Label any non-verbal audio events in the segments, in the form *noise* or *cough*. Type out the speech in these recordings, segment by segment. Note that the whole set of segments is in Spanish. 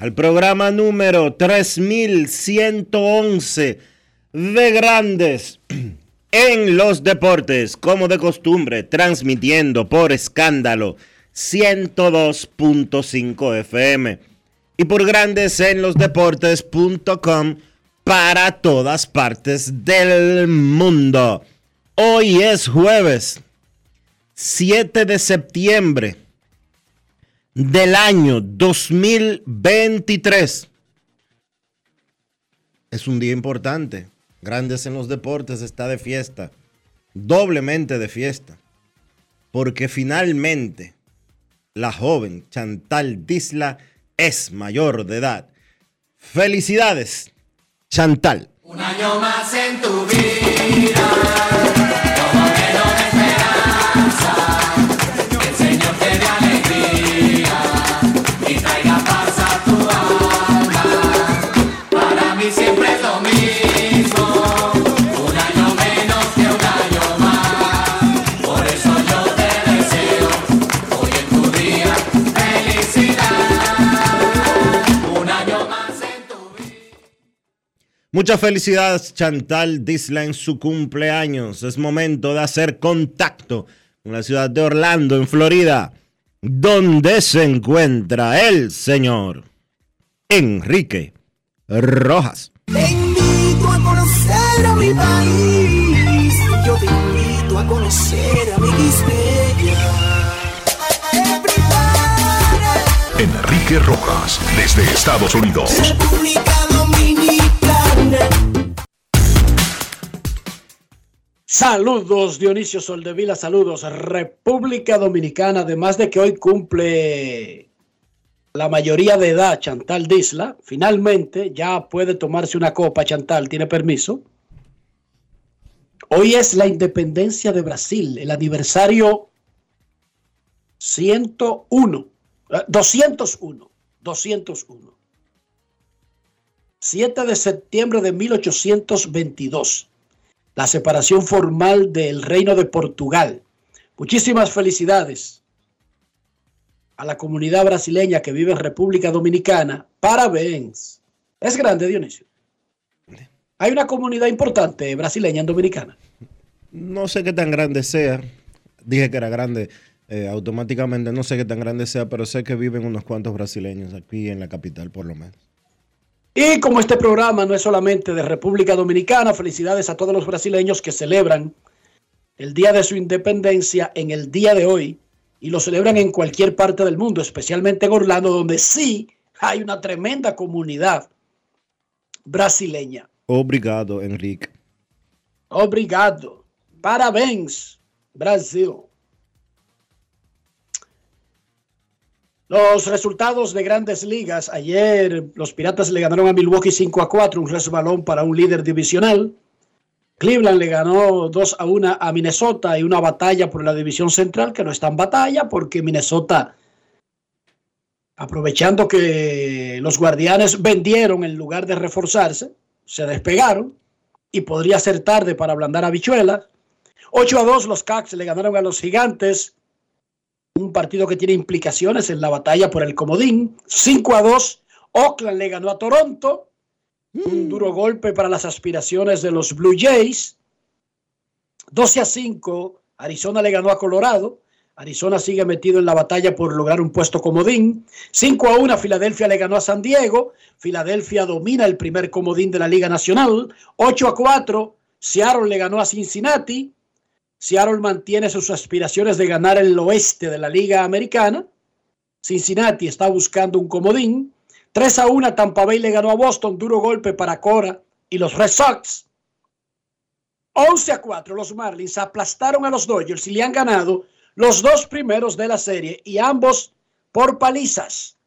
al programa número 3111 de Grandes *clears throat* en los Deportes, como de costumbre, transmitiendo por escándalo 102.5 FM y por Grandes en los Deportes.com para todas partes del mundo. Hoy es jueves 7 de septiembre del año 2023. Es un día importante. Grandes en los deportes está de fiesta. Doblemente de fiesta. Porque finalmente la joven Chantal Disla es mayor de edad. Felicidades, Chantal. Un año más en tu vida, Muchas felicidades, Chantal Disla, en su cumpleaños. Es momento de hacer contacto con la ciudad de Orlando, en Florida, donde se encuentra el señor Enrique Rojas. Te invito a conocer a mi país. Yo te invito a conocer a mi Enrique Rojas, desde Estados Unidos. República Saludos Dionisio Soldevila, saludos República Dominicana, además de que hoy cumple la mayoría de edad Chantal Disla, finalmente ya puede tomarse una copa Chantal, tiene permiso. Hoy es la independencia de Brasil, el aniversario 101, eh, 201, 201. 7 de septiembre de 1822 la separación formal del Reino de Portugal. Muchísimas felicidades a la comunidad brasileña que vive en República Dominicana. Parabéns. Es grande, Dionisio. Hay una comunidad importante brasileña en Dominicana. No sé qué tan grande sea. Dije que era grande eh, automáticamente. No sé qué tan grande sea, pero sé que viven unos cuantos brasileños aquí en la capital, por lo menos. Y como este programa no es solamente de República Dominicana, felicidades a todos los brasileños que celebran el día de su independencia en el día de hoy y lo celebran en cualquier parte del mundo, especialmente en Orlando, donde sí hay una tremenda comunidad brasileña. Obrigado, Enrique. Obrigado. Parabéns, Brasil. Los resultados de grandes ligas. Ayer los Piratas le ganaron a Milwaukee 5 a 4, un resbalón para un líder divisional. Cleveland le ganó 2 a 1 a Minnesota y una batalla por la división central que no está en batalla porque Minnesota, aprovechando que los guardianes vendieron en lugar de reforzarse, se despegaron y podría ser tarde para ablandar habichuelas. 8 a 2 los Cax le ganaron a los gigantes. Un partido que tiene implicaciones en la batalla por el comodín. 5 a 2 Oakland le ganó a Toronto. Un duro golpe para las aspiraciones de los Blue Jays. 12 a 5 Arizona le ganó a Colorado. Arizona sigue metido en la batalla por lograr un puesto comodín. 5 a 1 Filadelfia le ganó a San Diego. Filadelfia domina el primer comodín de la Liga Nacional. 8 a 4 Seattle le ganó a Cincinnati. Seattle mantiene sus aspiraciones de ganar el oeste de la Liga Americana. Cincinnati está buscando un comodín. 3 a 1 Tampa Bay le ganó a Boston. Duro golpe para Cora y los Red Sox. 11 a 4 los Marlins aplastaron a los Dodgers y le han ganado los dos primeros de la serie y ambos por palizas.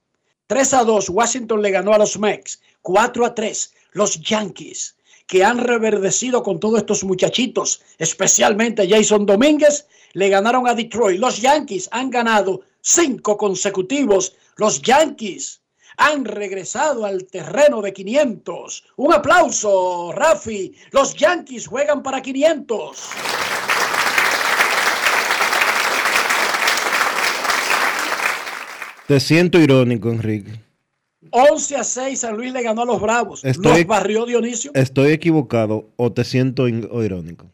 3 a 2 Washington le ganó a los Mex. 4 a 3 los Yankees que han reverdecido con todos estos muchachitos, especialmente Jason Domínguez, le ganaron a Detroit. Los Yankees han ganado cinco consecutivos. Los Yankees han regresado al terreno de 500. Un aplauso, Rafi. Los Yankees juegan para 500. Te siento irónico, Enrique. 11 a 6 San Luis le ganó a los Bravos. Estoy- Los barrió Dionisio. ¿Estoy equivocado o te siento o irónico?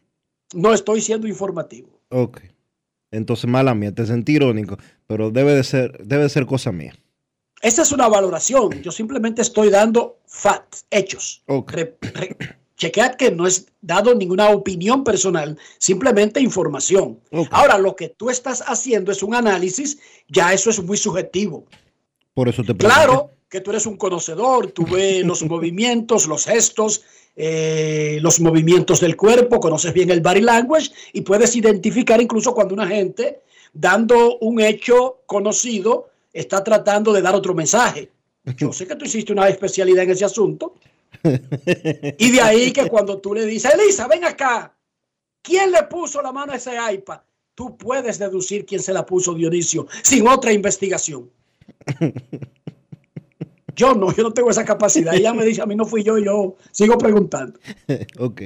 No estoy siendo informativo. Ok. Entonces, mala mía, te sentí irónico, pero debe de ser, debe de ser cosa mía. Esta es una valoración. Yo simplemente estoy dando facts, hechos. Ok. Re- re- chequead que no es dado ninguna opinión personal, simplemente información. Ok. Ahora, lo que tú estás haciendo es un análisis, ya eso es muy subjetivo. Por eso te pregunté. Claro que tú eres un conocedor, tú ves los *laughs* movimientos, los gestos, eh, los movimientos del cuerpo, conoces bien el body language y puedes identificar incluso cuando una gente, dando un hecho conocido, está tratando de dar otro mensaje. Yo sé que tú hiciste una especialidad en ese asunto. Y de ahí que cuando tú le dices, Elisa, ven acá, ¿quién le puso la mano a ese iPad? Tú puedes deducir quién se la puso, Dionisio, sin otra investigación. *laughs* Yo no, yo no tengo esa capacidad. Ella me dice, a mí no fui yo, yo sigo preguntando. *laughs* ok.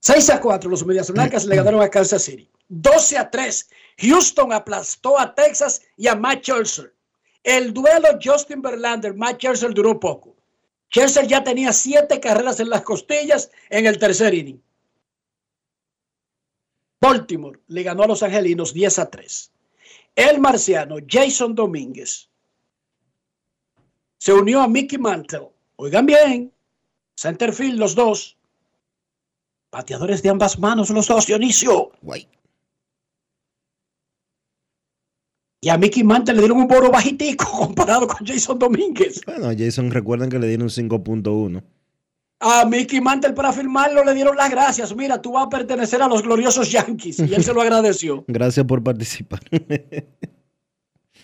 6 a 4 los Medias Blancas le ganaron a Kansas City. 12 a 3 Houston aplastó a Texas y a Matt Scherzer. El duelo Justin Verlander, Matt Scherzer duró poco. Scherzer ya tenía siete carreras en las costillas en el tercer inning. Baltimore le ganó a los Angelinos 10 a 3. El marciano Jason Domínguez se unió a Mickey Mantle. Oigan bien, centerfield los dos. Bateadores de ambas manos los dos, Dionisio. Guay. Y a Mickey Mantle le dieron un boro bajitico *laughs* comparado con Jason Domínguez. Bueno, a Jason recuerden que le dieron 5.1. A Mickey Mantle para firmarlo le dieron las gracias. Mira, tú vas a pertenecer a los gloriosos Yankees. Y él se lo agradeció. *laughs* Gracias por participar. *laughs*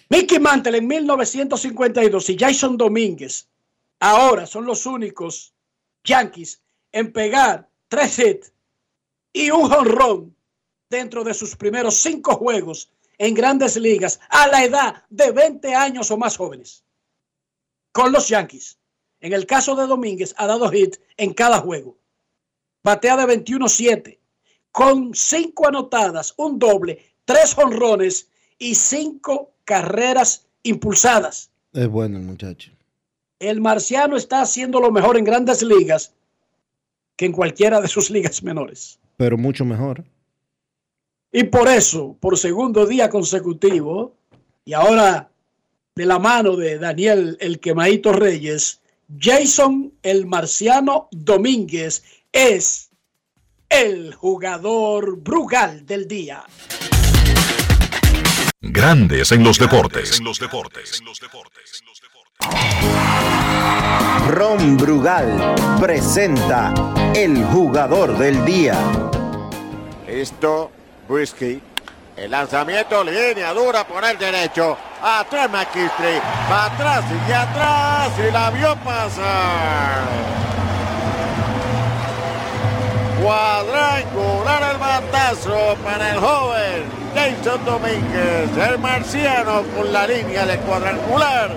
Mickey Mantle en 1952 y Jason Domínguez ahora son los únicos Yankees en pegar tres hits y un jonrón dentro de sus primeros cinco juegos en grandes ligas a la edad de 20 años o más jóvenes con los Yankees. En el caso de Domínguez ha dado hit en cada juego. Batea de 21-7 con cinco anotadas, un doble, tres jonrones y cinco carreras impulsadas. es bueno el muchacho. El marciano está haciendo lo mejor en grandes ligas que en cualquiera de sus ligas menores. Pero mucho mejor. Y por eso, por segundo día consecutivo, y ahora de la mano de Daniel el Quemadito Reyes, Jason el Marciano Domínguez es el jugador Brugal del día. Grandes en los deportes. Ron Brugal presenta el jugador del día. Listo, Whisky. El lanzamiento, línea dura por el derecho. Atrás McKinstry. Va atrás y atrás. Y la vio pasar. Cuadrangular el batazo para el joven Jason Domínguez, el marciano con la línea de cuadrangular.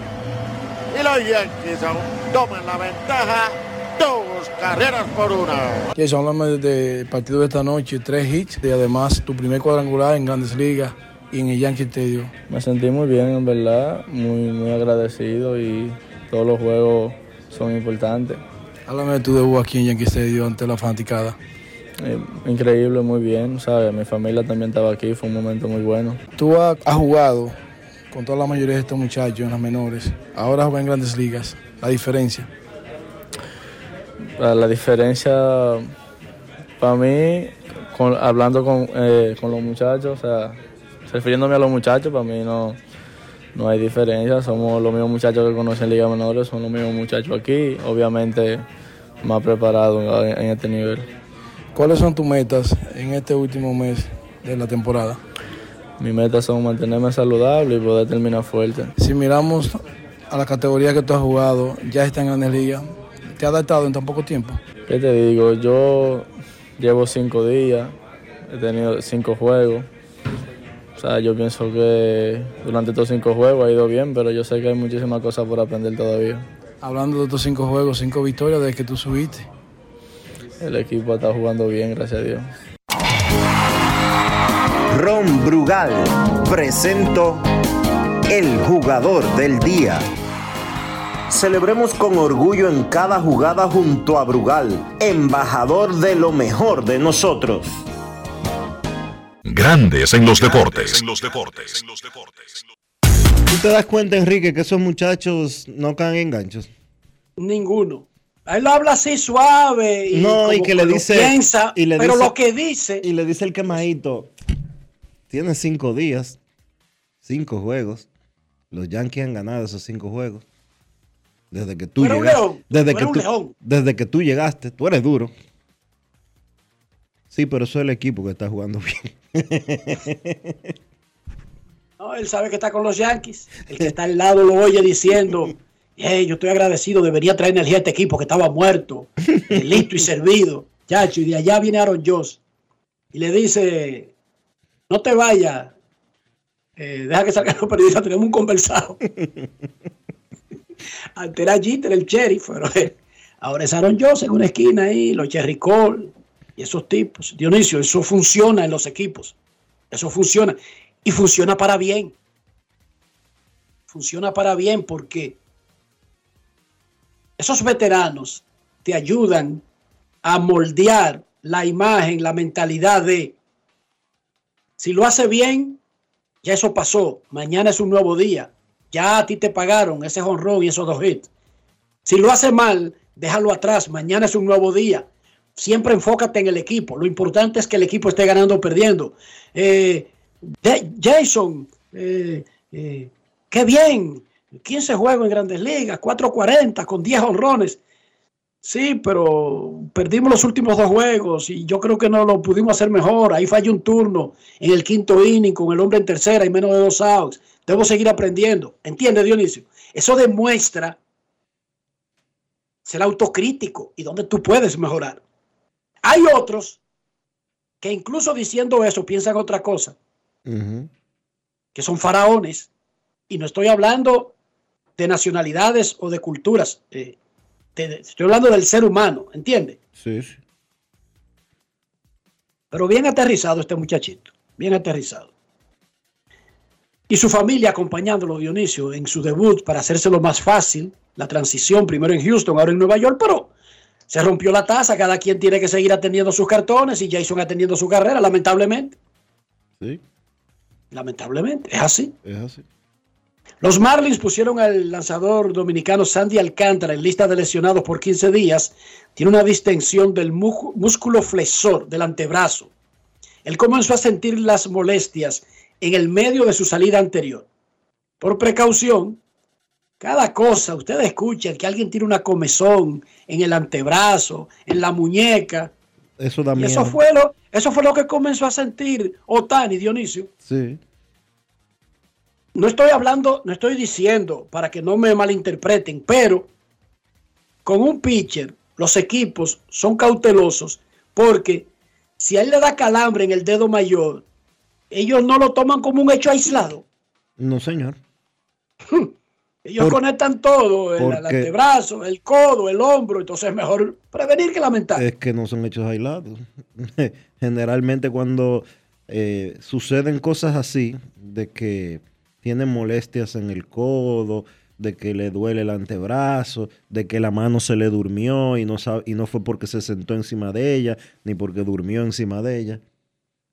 Y los Yankees aún toman la ventaja, dos carreras por una. Jason, háblame del partido de esta noche, tres hits y además tu primer cuadrangular en Grandes Ligas y en el Yankee Stadium. Me sentí muy bien, en verdad, muy, muy agradecido y todos los juegos son importantes. Háblame de tu debut aquí en Yankee Stadium ante la fanaticada. Eh, increíble, muy bien, ¿sabes? Mi familia también estaba aquí, fue un momento muy bueno. Tú has, jugado con toda la mayoría de estos muchachos en las menores, ahora juegan en Grandes Ligas. La diferencia. La, la diferencia, para mí, con- hablando con, eh, con los muchachos, o sea, refiriéndome a los muchachos, para mí no, no hay diferencia. Somos los mismos muchachos que conocen Liga Menores, son los mismos muchachos aquí, obviamente más preparados en, en este nivel. ¿Cuáles son tus metas en este último mes de la temporada? Mis metas son mantenerme saludable y poder terminar fuerte. Si miramos a la categoría que tú has jugado, ya está en Grandes Ligas, ¿te has adaptado en tan poco tiempo? ¿Qué te digo? Yo llevo cinco días, he tenido cinco juegos. O sea, yo pienso que durante estos cinco juegos ha ido bien, pero yo sé que hay muchísimas cosas por aprender todavía. Hablando de estos cinco juegos, cinco victorias desde que tú subiste. El equipo está jugando bien, gracias a Dios. Ron Brugal presento el jugador del día. Celebremos con orgullo en cada jugada junto a Brugal, embajador de lo mejor de nosotros. Grandes en los deportes. ¿Tú te das cuenta, Enrique, que esos muchachos no caen en ganchos? Ninguno. Él lo habla así suave y, No, y que le dice- piensa, y le pero dice- lo que dice, Y le dice el quemadito, tiene cinco días, cinco juegos. Los Yankees han ganado esos cinco juegos. Desde que tú llegaste. león, que tú, desde que tú llegaste, tú eres duro. Sí, pero eso es el equipo que está jugando bien. *laughs* no, él sabe que está con los Yankees. El que está al lado lo oye diciendo, *laughs* hey, yo estoy agradecido, debería traer energía a este equipo que estaba muerto, eh, *laughs* listo y servido. Chacho, y de allá viene Aaron Joss y le dice, no te vayas, eh, deja que salgan los periodistas, tenemos un conversado. *laughs* Antes era Jeter, el sheriff, pero eh, ahora es Aaron Joss en una esquina ahí, los Jerry Cole y esos tipos. Dionisio, eso funciona en los equipos. Eso funciona. Y funciona para bien. Funciona para bien porque esos veteranos te ayudan a moldear la imagen, la mentalidad de, si lo hace bien, ya eso pasó, mañana es un nuevo día, ya a ti te pagaron ese honrón y esos dos hits. Si lo hace mal, déjalo atrás, mañana es un nuevo día. Siempre enfócate en el equipo. Lo importante es que el equipo esté ganando o perdiendo. Eh, Jason, eh, eh, qué bien. 15 juegos en grandes ligas, 4.40 con 10 honrones. Sí, pero perdimos los últimos dos juegos y yo creo que no lo pudimos hacer mejor. Ahí falló un turno en el quinto inning con el hombre en tercera y menos de dos outs. Debo seguir aprendiendo. ¿Entiende, Dionisio? Eso demuestra ser autocrítico y donde tú puedes mejorar. Hay otros que incluso diciendo eso piensan otra cosa, que son faraones. Y no estoy hablando de nacionalidades o de culturas. eh, estoy hablando del ser humano, ¿entiende? Sí, sí. Pero bien aterrizado este muchachito, bien aterrizado. Y su familia acompañándolo, Dionisio, en su debut para hacérselo más fácil, la transición primero en Houston, ahora en Nueva York, pero se rompió la taza, cada quien tiene que seguir atendiendo sus cartones y Jason atendiendo su carrera, lamentablemente. Sí, Lamentablemente, es así. es así. Los Marlins pusieron al lanzador dominicano Sandy Alcántara en lista de lesionados por 15 días. Tiene una distensión del músculo flexor del antebrazo. Él comenzó a sentir las molestias en el medio de su salida anterior. Por precaución, cada cosa, ustedes escuchan que alguien tiene una comezón en el antebrazo, en la muñeca. Eso da Y miedo. eso fue lo, eso fue lo que comenzó a sentir Otani, Dionisio. Sí. No estoy hablando, no estoy diciendo para que no me malinterpreten, pero con un pitcher los equipos son cautelosos Porque si a él le da calambre en el dedo mayor, ellos no lo toman como un hecho aislado. No, señor. Ellos Por- conectan todo, el, porque- antebrazo, el codo, el hombro, entonces es mejor prevenir que lamentar. Es que no son hechos aislados. *laughs* Generalmente cuando eh, suceden cosas así, de que tienen molestias en el codo, de que le duele el antebrazo, de que la mano se le durmió y no, sabe- y no fue porque se sentó encima de ella, ni porque durmió encima de ella.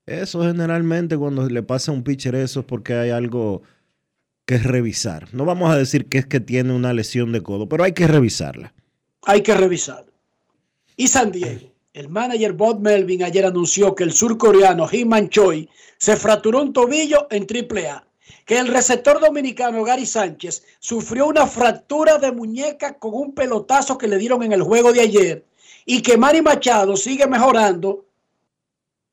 Eso generalmente cuando le pasa a un pitcher eso es porque hay algo que revisar. No vamos a decir que es que tiene una lesión de codo, pero hay que revisarla. Hay que revisar. Y San Diego. El manager Bob Melvin ayer anunció que el surcoreano Hee-Man Choi se fracturó un tobillo en AAA. Que el receptor dominicano Gary Sánchez sufrió una fractura de muñeca con un pelotazo que le dieron en el juego de ayer. Y que Manny Machado sigue mejorando,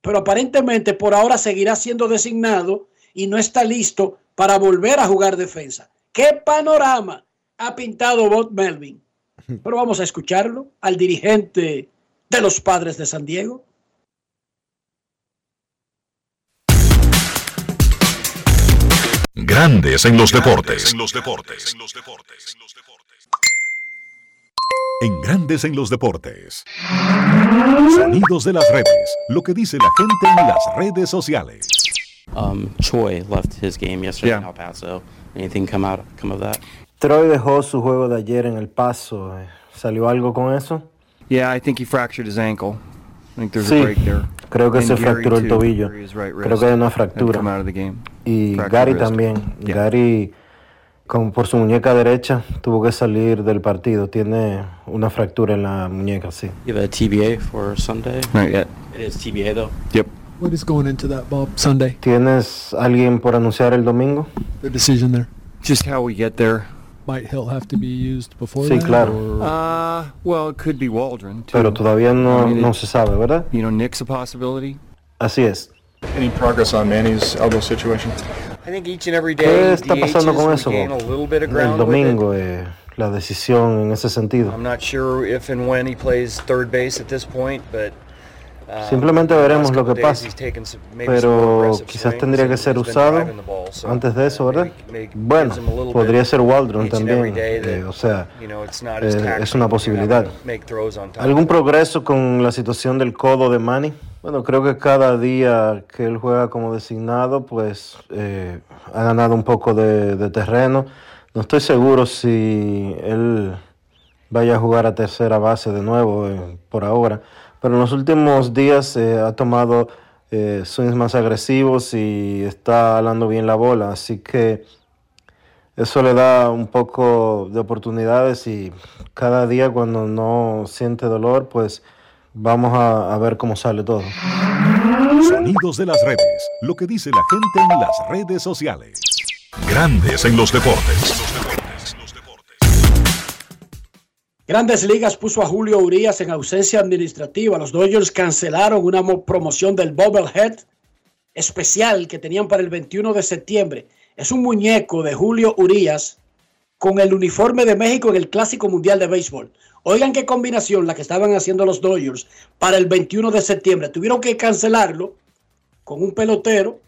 pero aparentemente por ahora seguirá siendo designado y no está listo para volver a jugar defensa. ¿Qué panorama ha pintado Bob Melvin? *laughs* Pero vamos a escucharlo al dirigente de los padres de San Diego. Grandes en los deportes. En los deportes. En Grandes en los deportes. Sonidos de las redes. Lo que dice la gente en las redes sociales. Um, Choi left his game yesterday Yeah. in El Paso. Anything come out come of that? Troy dejó su juego de ayer en el paso. ¿Salió algo con eso? Yeah, I think he fractured his ankle. Sí, creo que se fracturó el tobillo. Creo que hay una fractura. Y Gary también. Gary, con, por su muñeca derecha, tuvo que salir del partido. Tiene una fractura en la muñeca, sí. You have a TBA for Sunday? Not yet. It is TBA though. Yep. What is going into that, Bob? Sunday, ¿Tienes alguien por anunciar el domingo? the decision there. Just how we get there. Might Hill have to be used before Sí, that, claro. or- Uh, well, it could be Waldron, too. Pero todavía no, I mean, no it- se sabe, ¿verdad? You know, Nick's a possibility. Así es. Any progress on Manny's elbow situation? I think each and every day ¿Qué está pasando DHs, con eso? gain a Bob? little bit of El ground with it. domingo, eh, la decisión en ese sentido. I'm not sure if and when he plays third base at this point, but Simplemente the last veremos lo que pasa. Pero quizás tendría que ser usado antes de eso, ¿verdad? Bueno, podría ser Waldron también. eh, o sea, eh, es una posibilidad. ¿Algún progreso con la situación del codo de Manny? Bueno, creo que cada día que él juega como designado, pues eh, ha ganado un poco de, de terreno. No estoy seguro si él vaya a jugar a tercera base de nuevo eh, por ahora, pero en los últimos días eh, ha tomado eh, swings más agresivos y está alando bien la bola, así que eso le da un poco de oportunidades y cada día cuando no siente dolor, pues vamos a, a ver cómo sale todo. Sonidos de las redes. Lo que dice la gente en las redes sociales. Grandes en los deportes. Grandes Ligas puso a Julio Urias en ausencia administrativa. Los Dodgers cancelaron una mo- promoción del Bobblehead especial que tenían para el 21 de septiembre. Es un muñeco de Julio Urias con el uniforme de México en el Clásico Mundial de Béisbol. Oigan qué combinación la que estaban haciendo los Dodgers para el 21 de septiembre. Tuvieron que cancelarlo con un pelotero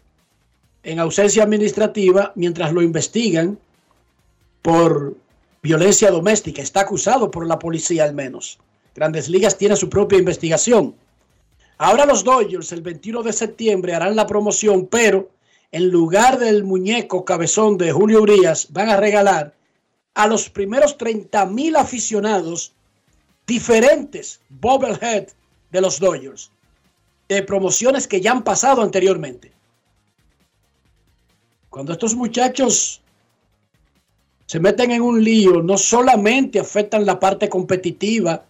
en ausencia administrativa mientras lo investigan por violencia doméstica. Está acusado por la policía al menos. Grandes Ligas tiene su propia investigación. Ahora los Dodgers el 21 de septiembre harán la promoción, pero en lugar del muñeco cabezón de Julio Urias van a regalar a los primeros 30 mil aficionados diferentes bobblehead de los Dodgers, de promociones que ya han pasado anteriormente. Cuando estos muchachos se meten en un lío, no solamente afectan la parte competitiva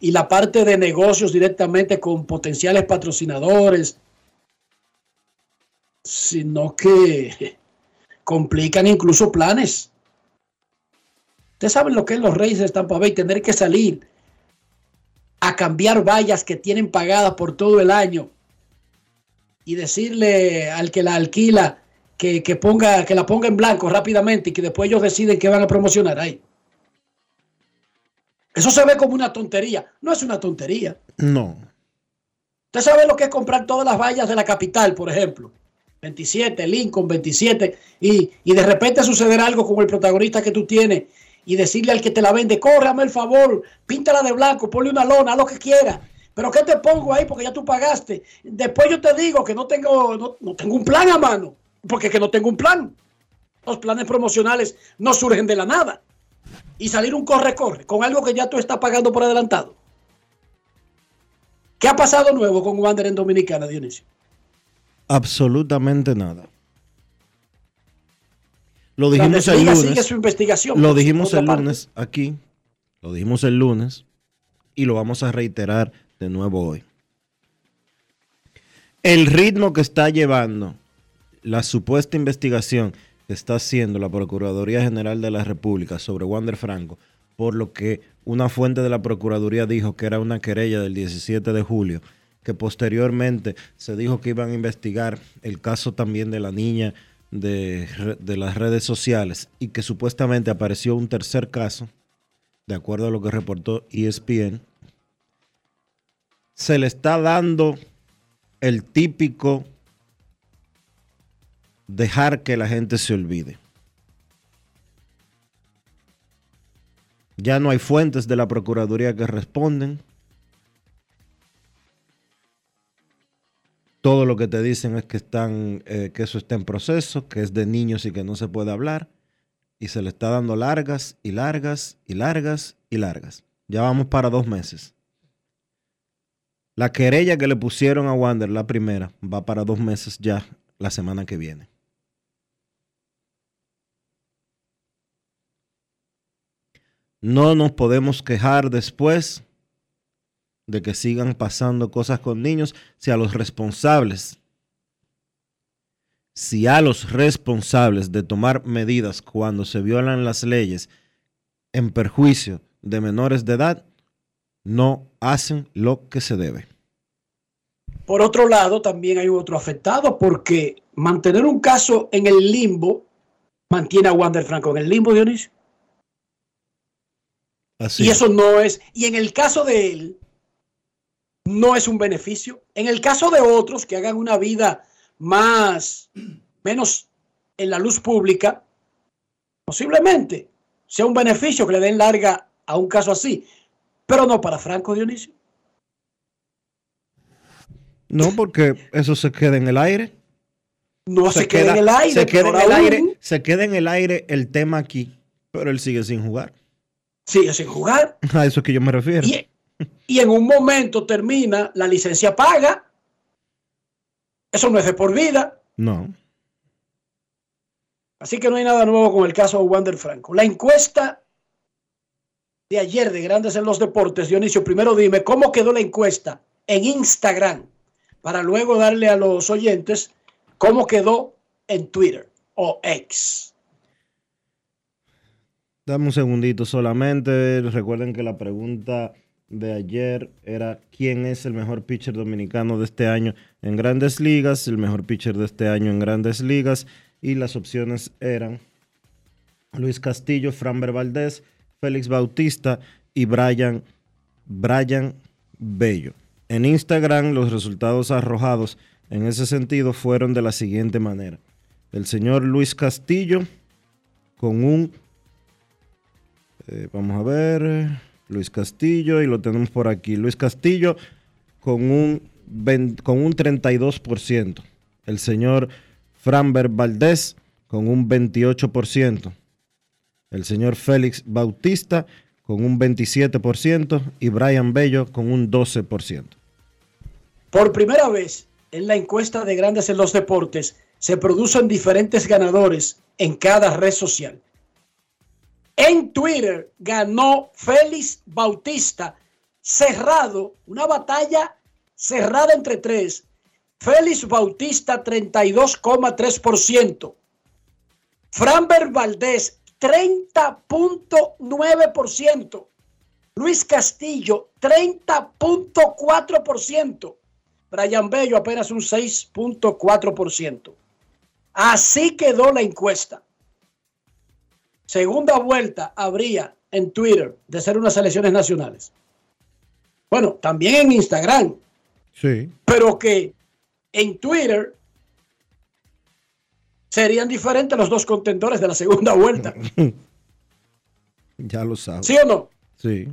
y la parte de negocios directamente con potenciales patrocinadores, sino que complican incluso planes. Ustedes saben lo que es los Reyes de Tampa Bay, tener que salir a cambiar vallas que tienen pagadas por todo el año y decirle al que la alquila que, que ponga, que la ponga en blanco rápidamente y que después ellos deciden que van a promocionar ahí. Eso se ve como una tontería. No es una tontería. No. Usted sabe lo que es comprar todas las vallas de la capital, por ejemplo. 27, Lincoln, 27, y, y de repente suceder algo con el protagonista que tú tienes y decirle al que te la vende, córrame el favor, píntala de blanco, ponle una lona, haz lo que quiera. Pero ¿qué te pongo ahí? Porque ya tú pagaste. Después yo te digo que no tengo, no, no tengo un plan a mano, porque es que no tengo un plan. Los planes promocionales no surgen de la nada. Y salir un corre-corre con algo que ya tú estás pagando por adelantado. ¿Qué ha pasado nuevo con Wander en Dominicana, Dionisio? Absolutamente nada. Lo dijimos el Ligas sigue lunes. su investigación, Lo dijimos el parte. lunes aquí. Lo dijimos el lunes. Y lo vamos a reiterar de nuevo hoy. El ritmo que está llevando la supuesta investigación que está haciendo la Procuraduría General de la República sobre Wander Franco, por lo que una fuente de la Procuraduría dijo que era una querella del 17 de julio, que posteriormente se dijo que iban a investigar el caso también de la niña de, de las redes sociales y que supuestamente apareció un tercer caso, de acuerdo a lo que reportó ESPN, se le está dando el típico dejar que la gente se olvide. Ya no hay fuentes de la Procuraduría que responden. Todo lo que te dicen es que están, eh, que eso está en proceso, que es de niños y que no se puede hablar. Y se le está dando largas y largas y largas y largas. Ya vamos para dos meses. La querella que le pusieron a Wander, la primera, va para dos meses ya la semana que viene. No nos podemos quejar después de que sigan pasando cosas con niños si a los responsables, si a los responsables de tomar medidas cuando se violan las leyes en perjuicio de menores de edad, no hacen lo que se debe. Por otro lado, también hay otro afectado porque mantener un caso en el limbo mantiene a Wander Franco en el limbo, Dionisio. Así Y eso no es, y en el caso de él, no es un beneficio. En el caso de otros que hagan una vida más, menos en la luz pública, posiblemente sea un beneficio que le den larga a un caso así, pero no para Franco Dionisio. No, porque eso se queda en el aire. No se, queda en el aire. Se queda en el aún. aire, se queda en el aire el tema aquí, pero él sigue sin jugar. Sigue sin jugar. *laughs* A eso es que yo me refiero. Y, y en un momento termina, la licencia paga. Eso no es de por vida. No. Así que no hay nada nuevo con el caso de Wander Franco. La encuesta de ayer de Grandes en los Deportes, Dionisio, primero dime cómo quedó la encuesta en Instagram para luego darle a los oyentes cómo quedó en Twitter o X. Dame un segundito solamente. Recuerden que la pregunta de ayer era quién es el mejor pitcher dominicano de este año en grandes ligas, el mejor pitcher de este año en grandes ligas. Y las opciones eran Luis Castillo, Framber Valdés, Félix Bautista y Brian, Brian Bello. En Instagram los resultados arrojados en ese sentido fueron de la siguiente manera. El señor Luis Castillo con un eh, vamos a ver. Luis Castillo, y lo tenemos por aquí. Luis Castillo con un, 20 con un 32%. El señor Framber Valdés con un 28%. El señor Félix Bautista con un 27% y Brian Bello con un 12%. Por primera vez en la encuesta de Grandes en los Deportes se producen diferentes ganadores en cada red social. En Twitter ganó Félix Bautista, cerrado, una batalla cerrada entre tres. Félix Bautista 32,3%. Framber Valdés 30.9%. Luis Castillo 30.4%. Brian Bello apenas un 6.4%. Así quedó la encuesta. Segunda vuelta habría en Twitter de ser unas elecciones nacionales. Bueno, también en Instagram. Sí. pero que en Twitter serían diferentes los dos contendores de la segunda vuelta. *laughs* Ya lo sabes. ¿Sí o no? Sí.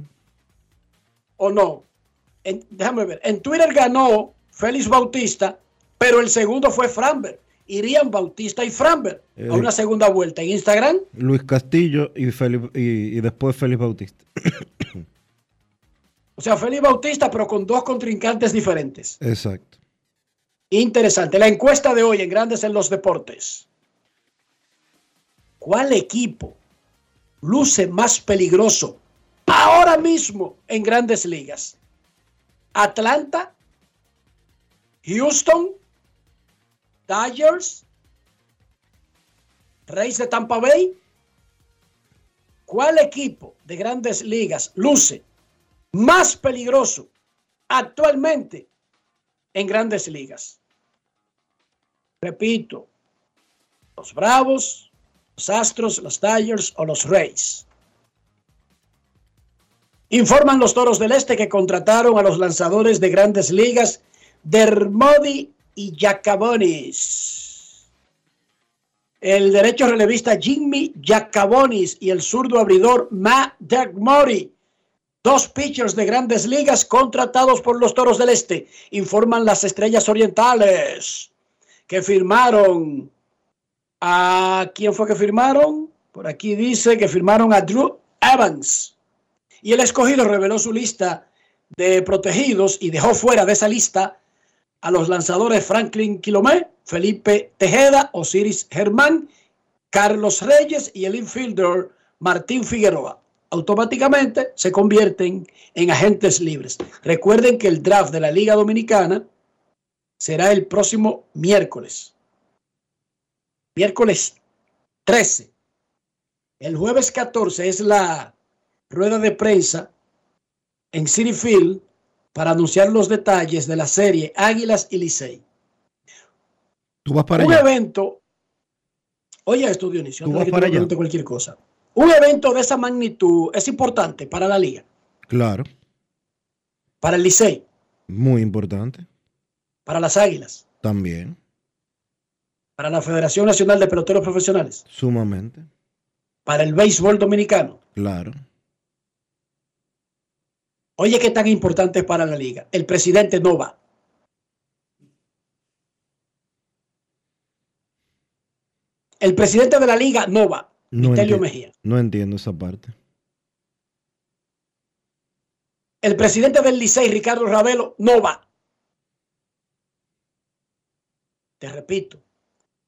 ¿O no? En- déjame ver. En Twitter ganó Félix Bautista, pero el segundo fue Framber. Irían Bautista y Framber Eh. a una segunda vuelta. En Instagram, Luis Castillo y, Felipe, y, y después Félix Bautista. o sea, Félix Bautista, pero con dos contrincantes diferentes. Exacto. Interesante. La encuesta de hoy en Grandes en los Deportes. ¿Cuál equipo luce más peligroso ahora mismo en Grandes Ligas? ¿Atlanta? ¿Houston? ¿Dodgers? ¿Reyes de Tampa Bay? ¿Cuál equipo de Grandes Ligas luce más peligroso actualmente en Grandes Ligas? Repito, los Bravos, los Astros, los Dodgers o los Rays. Informan los Toros del Este que contrataron a los lanzadores de Grandes Ligas Dermody y Jacabonis. El derecho relevista Jimmy Jacabonis y el zurdo abridor Matt Dermody Dos pitchers de grandes ligas contratados por los Toros del Este. Informan las Estrellas Orientales que firmaron a... ¿Quién fue que firmaron? Por aquí dice que firmaron a Drew Evans. Y el escogido reveló su lista de protegidos y dejó fuera de esa lista a los lanzadores Franklin Quilomé, Felipe Tejeda, Osiris Germán, Carlos Reyes y el infielder Martín Figueroa automáticamente se convierten en agentes libres. Recuerden que el draft de la Liga Dominicana será el próximo miércoles. Miércoles 13. El jueves 14 es la rueda de prensa en City Field para anunciar los detalles de la serie Águilas y Licey. Tú vas para Un allá. evento, oye esto Dionisio, Tú vas que para allá. cualquier cosa. Un evento de esa magnitud es importante para la liga, Claro. para el Licey, Muy importante. para las Águilas, También. para la Federación Nacional de Peloteros Profesionales, Sumamente. para el béisbol dominicano. Claro. Oye, qué tan importante es para la liga. El presidente no va. El presidente de la liga no va. No, Vitelio Mejía. no entiendo esa parte. El presidente del Licey, Ricardo Ravelo, no va. Te repito,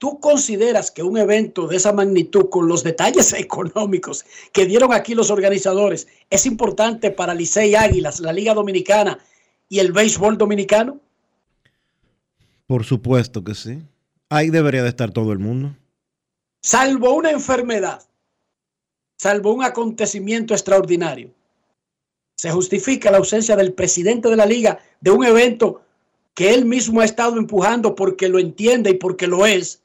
¿tú consideras que un evento de esa magnitud, con los detalles *laughs* económicos que dieron aquí los organizadores, es importante para Licey Águilas, la Liga Dominicana y el béisbol dominicano? Por supuesto que sí. Ahí debería de estar todo el mundo. Salvo una enfermedad, salvo un acontecimiento extraordinario, se justifica la ausencia del presidente de la liga de un evento que él mismo ha estado empujando porque lo entiende y porque lo es,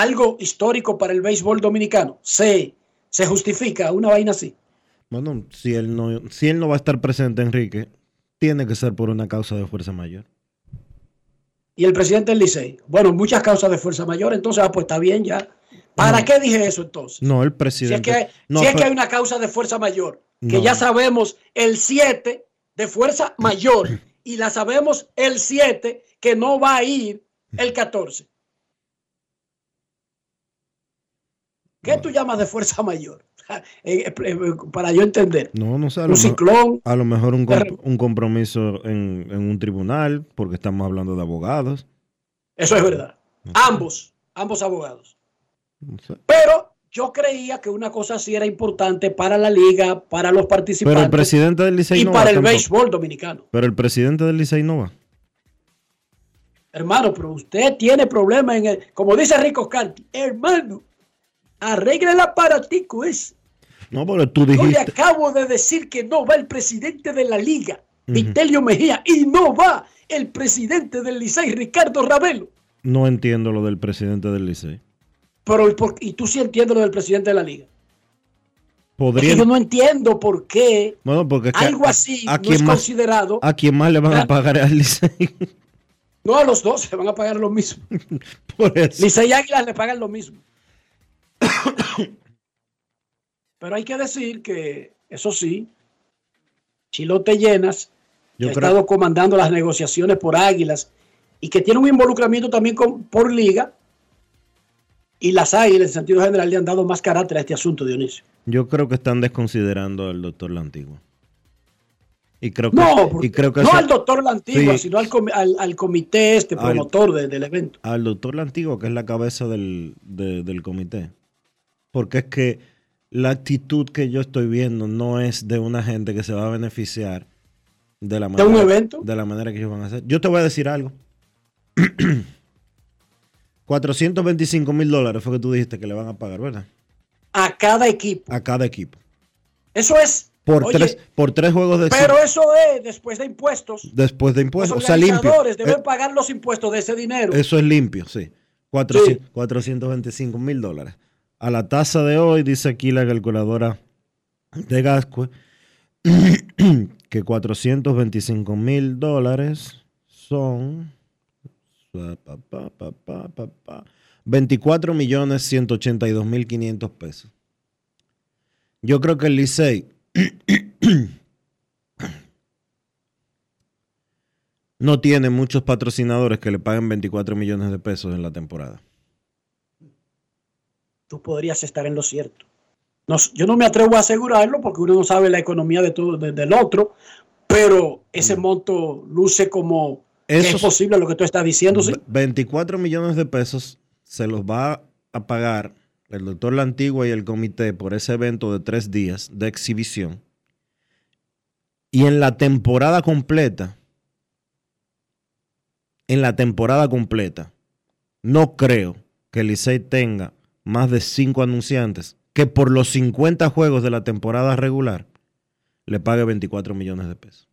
algo histórico para el béisbol dominicano. Se, se justifica una vaina así. Bueno, si él no, si él no va a estar presente, Enrique, tiene que ser por una causa de fuerza mayor. Y el presidente del Licey, bueno, muchas causas de fuerza mayor, entonces, ah, pues está bien ya. ¿Para No. qué dije eso entonces? No, el Si es presidente. que, no, si es que hay una causa de fuerza mayor, que No. ya sabemos el 7 de fuerza mayor y la sabemos el 7 que no va a ir el 14. ¿Qué tú llamas de fuerza mayor? *laughs* Eh, eh, eh, Para yo entender. No, no sé. Un ciclón. a lo mejor un, comp- De- un compromiso en, en un tribunal, porque estamos hablando de abogados. Eso es verdad. Ambos, ambos abogados. No sé. Pero yo creía que una cosa así era importante para la liga, para los Pero participantes el presidente del Licey y no para va el tampoco. béisbol dominicano. Pero el presidente del Licey no va. Hermano, pero usted tiene problemas en el, como dice Rico Canti, hermano, arregle el aparatico ese. No, pero tú Yo le dijiste. acabo de decir que no va el presidente de la liga, Ujú. Vitelio Mejía, y no va el presidente del Licey, Ricardo Ravelo. No entiendo lo del presidente del Licey. Pero, ¿y por- y tú sí entiendes lo del presidente de la liga. Podría- que yo no entiendo por qué Bueno, porque algo a- así a no quien es más- considerado. ¿A quién más le van a pagar al Licey? No, a los dos se van a pagar lo mismo. *laughs* Por eso. Licey y Águilas le pagan lo mismo. Pero hay que decir que, eso sí, Chilote Llenas, que Yo ha creo- estado comandando las negociaciones por Águilas y que tiene un involucramiento también con, por Liga, y las Águilas, en sentido general, le han dado más carácter a este asunto, Dionisio. Yo creo que están desconsiderando al doctor La Antigua. Y creo que, No, porque- y creo que no al doctor La Antigua, Sí. sino al, al- al comité este Al- promotor de- del evento. al doctor La Antigua, que es la cabeza del, de- del comité. Porque es que la actitud que yo estoy viendo no es de una gente que se va a beneficiar de la ¿De manera, un evento? de la manera que ellos van a hacer. Yo te voy a decir algo. *clears throat* 425 mil dólares fue que tú dijiste que le van a pagar, ¿verdad? A cada equipo. A cada equipo. Eso es. Por, oye, tres, por tres juegos de pero eso es después de impuestos. después de Los impuestos. O sea, limpio. organizadores deben Eh, pagar los impuestos de ese dinero. Eso es limpio, sí. 400 425 mil dólares. A la tasa de hoy, dice aquí la calculadora de Gascue, *clears throat* que 425 mil dólares son pa, pa, pa, pa, pa, pa, 24 millones 182 mil 500 pesos. Yo creo que el Licey *clears throat* no tiene muchos patrocinadores que le paguen 24 millones de pesos en la temporada. Tú podrías estar en lo cierto. No, yo no me atrevo a asegurarlo porque uno no sabe la economía de todo, de- del otro, pero ese monto luce como que Esos- es posible lo que tú estás diciendo. ¿sí? 24 millones de pesos se los va a pagar el doctor La Antigua y el comité por ese evento de tres días de exhibición. Y en la temporada completa, en la temporada completa, no creo que el Licey tenga más de cinco anunciantes que por los 50 juegos de la temporada regular le pague 24 millones de pesos.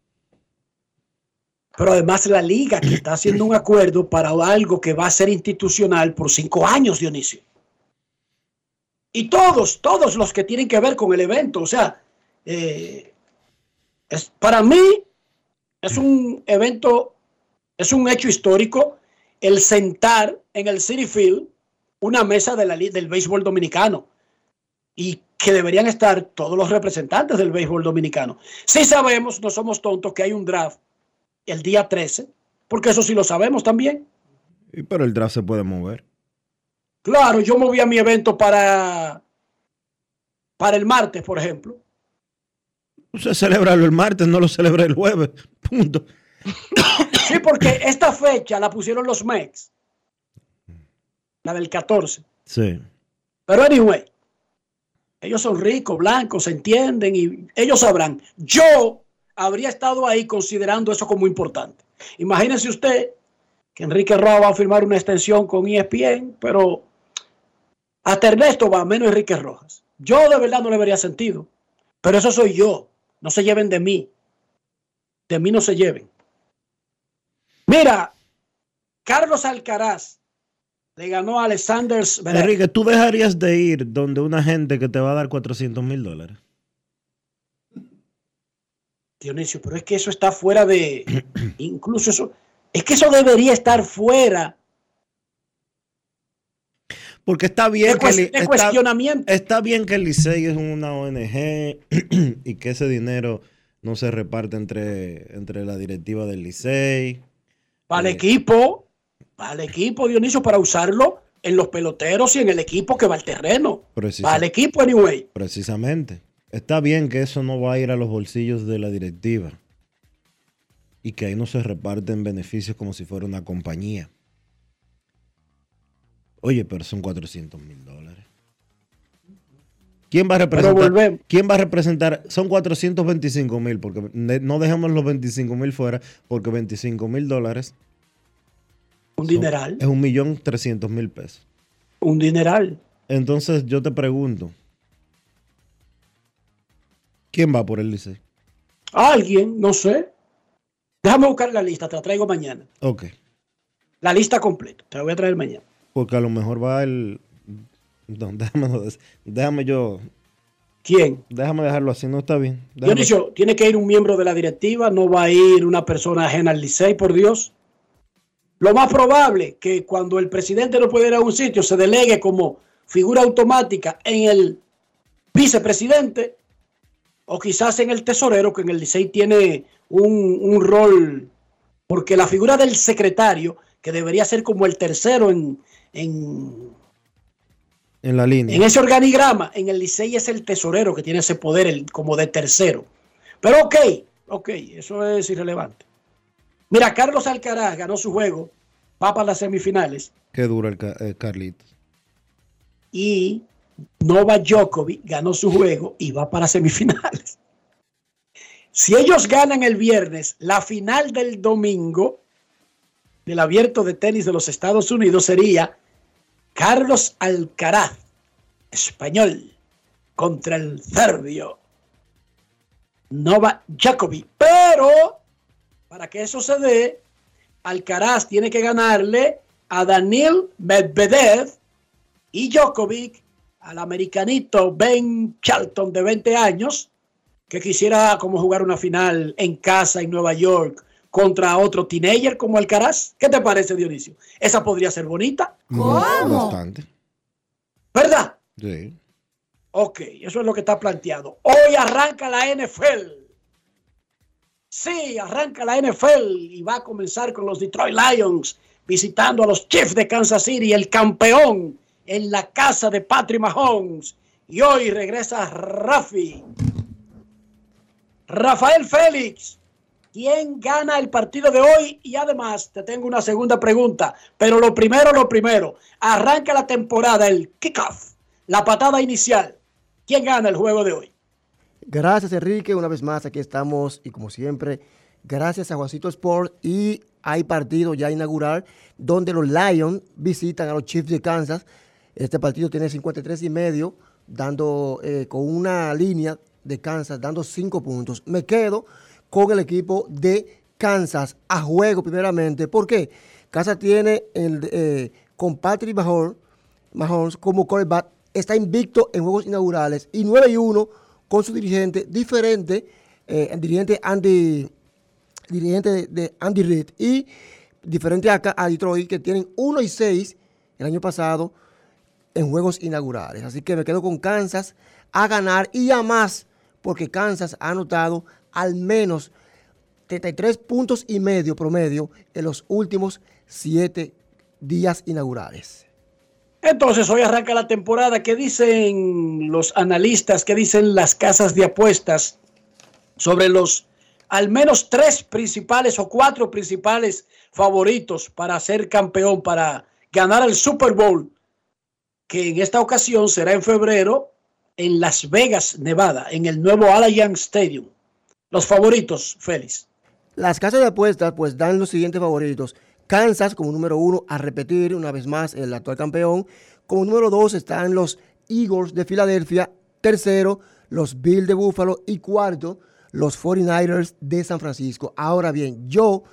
Pero además la liga que está haciendo un acuerdo para algo que va a ser institucional por cinco años, Dionisio. Y todos, todos los que tienen que ver con el evento, o sea, eh, es, para mí es un evento, es un hecho histórico el sentar en el City Field una mesa de la, del béisbol dominicano y que deberían estar todos los representantes del béisbol dominicano. Sí sabemos, no somos tontos, que hay un draft el día 13, porque eso sí lo sabemos también. Y pero el draft se puede mover. Claro, yo movía mi evento para, para el martes, por ejemplo. Usted celebrarlo el martes, no lo celebra el jueves. Punto. Sí, porque esta fecha la pusieron los Mex, la del 14. Sí. Pero anyway, ellos son ricos, blancos, se entienden y ellos sabrán. Yo habría estado ahí considerando eso como importante. Imagínese usted que Enrique Roa va a firmar una extensión con ESPN, pero hasta Ernesto va, menos Enrique Rojas. Yo de verdad no le vería sentido. Pero eso soy yo. No se lleven de mí. De mí no se lleven. Mira, Carlos Alcaraz le ganó a Alexander Zverev. Enrique, ¿tú dejarías de ir donde una gente que te va a dar 400 mil dólares? Dionisio, pero es que eso está fuera de. *clears throat* Incluso eso. Es que eso debería estar fuera Porque está bien que el- está, cuestionamiento. está bien que el Licey es una ONG *clears throat* y que ese dinero no se reparte entre, entre la directiva del Licey. Para el equipo, para el equipo, Dionisio, para usarlo en los peloteros y en el equipo que va al terreno. Para el equipo, anyway. Precisamente. Está bien que eso no va a ir a los bolsillos de la directiva y que ahí no se reparten beneficios como si fuera una compañía. Oye, pero son 400 mil dólares. ¿Quién va a representar? ¿Quién va a representar? Son 425 mil, porque no dejemos los 25 mil fuera, porque 25 mil dólares Un dineral. es un millón trescientos mil pesos. Un dineral. Entonces yo te pregunto, ¿quién va por el Licey? Alguien, no sé. Déjame buscar la lista, te la traigo mañana. Ok. La lista completa, te la voy a traer mañana. Porque a lo mejor va el. No, *laughs* déjame, déjame yo ¿Quién? Déjame dejarlo así, no está bien. Yo he Déjame- dicho, tiene que ir un miembro de la directiva, no va a ir una persona ajena al Licey, por Dios. Lo más probable que cuando el presidente no puede ir a un sitio se delegue como figura automática en el vicepresidente o quizás en el tesorero, que en el Licey tiene un, un rol, porque la figura del secretario, que debería ser como el tercero en, en, En la línea. en ese organigrama, en el Licey es el tesorero que tiene ese poder el- como de tercero. Pero ok, ok, eso es irrelevante. Mira, Carlos Alcaraz ganó su juego, va para las semifinales Qué duro el eh, Carlitos. y Novak Djokovic ganó su juego y va para semifinales. *laughs* Si ellos ganan el viernes, la final del domingo del abierto de tenis de los Estados Unidos sería Carlos Alcaraz, español, contra el serbio Novak Djokovic. Pero para que eso se dé, Alcaraz tiene que ganarle a Daniel Medvedev y Djokovic al americanito Ben Charlton de 20 años que quisiera como jugar una final en casa en Nueva York contra otro teenager como Alcaraz. ¿Qué te parece, Dionisio? Esa podría ser bonita, Bastante. ¿verdad? Sí. Ok, eso es lo que está planteado. Hoy arranca la NFL. Sí, arranca la NFL y va a comenzar con los Detroit Lions visitando a los Chiefs de Kansas City, el campeón en la casa de Patrick Mahomes. Y hoy regresa Rafi. Rafael Félix. ¿Quién gana el partido de hoy? Y además te tengo una segunda pregunta. Pero lo primero, lo primero. Arranca la temporada, el kickoff, la patada inicial. ¿Quién gana el juego de hoy? Gracias Enrique, una vez más aquí estamos y como siempre, gracias a Juancito Sport y hay partido ya inaugural donde los Lions visitan a los Chiefs de Kansas. Este partido tiene 53 y medio, dando eh, con una línea de Kansas dando 5 puntos. Me quedo con el equipo de Kansas a juego primeramente. ¿Por qué? Kansas tiene el, eh, con Patrick Mahomes, como quarterback, está invicto en juegos inaugurales y 9 y 1 con su dirigente diferente, eh, el dirigente Andy, dirigente de, Andy Reid y diferente acá a Detroit que tienen 1 y 6 el año pasado en juegos inaugurales. Así que me quedo con Kansas a ganar y a más porque Kansas ha anotado al menos 33 puntos y medio promedio en los últimos 7 días inaugurales. Entonces hoy arranca la temporada. ¿Qué dicen los analistas? ¿Qué dicen las casas de apuestas sobre los al menos tres principales o cuatro principales favoritos para ser campeón, para ganar el Super Bowl? Que en esta ocasión será en febrero en Las Vegas, Nevada, en el nuevo Allianz Stadium. Los favoritos, Félix. Las casas de apuestas pues dan los siguientes favoritos. Kansas como número uno a repetir una vez más el actual campeón. Como número dos están los Eagles de Filadelfia. Tercero, los Bills de Buffalo. Y cuarto, los 49ers de San Francisco. Ahora bien, yo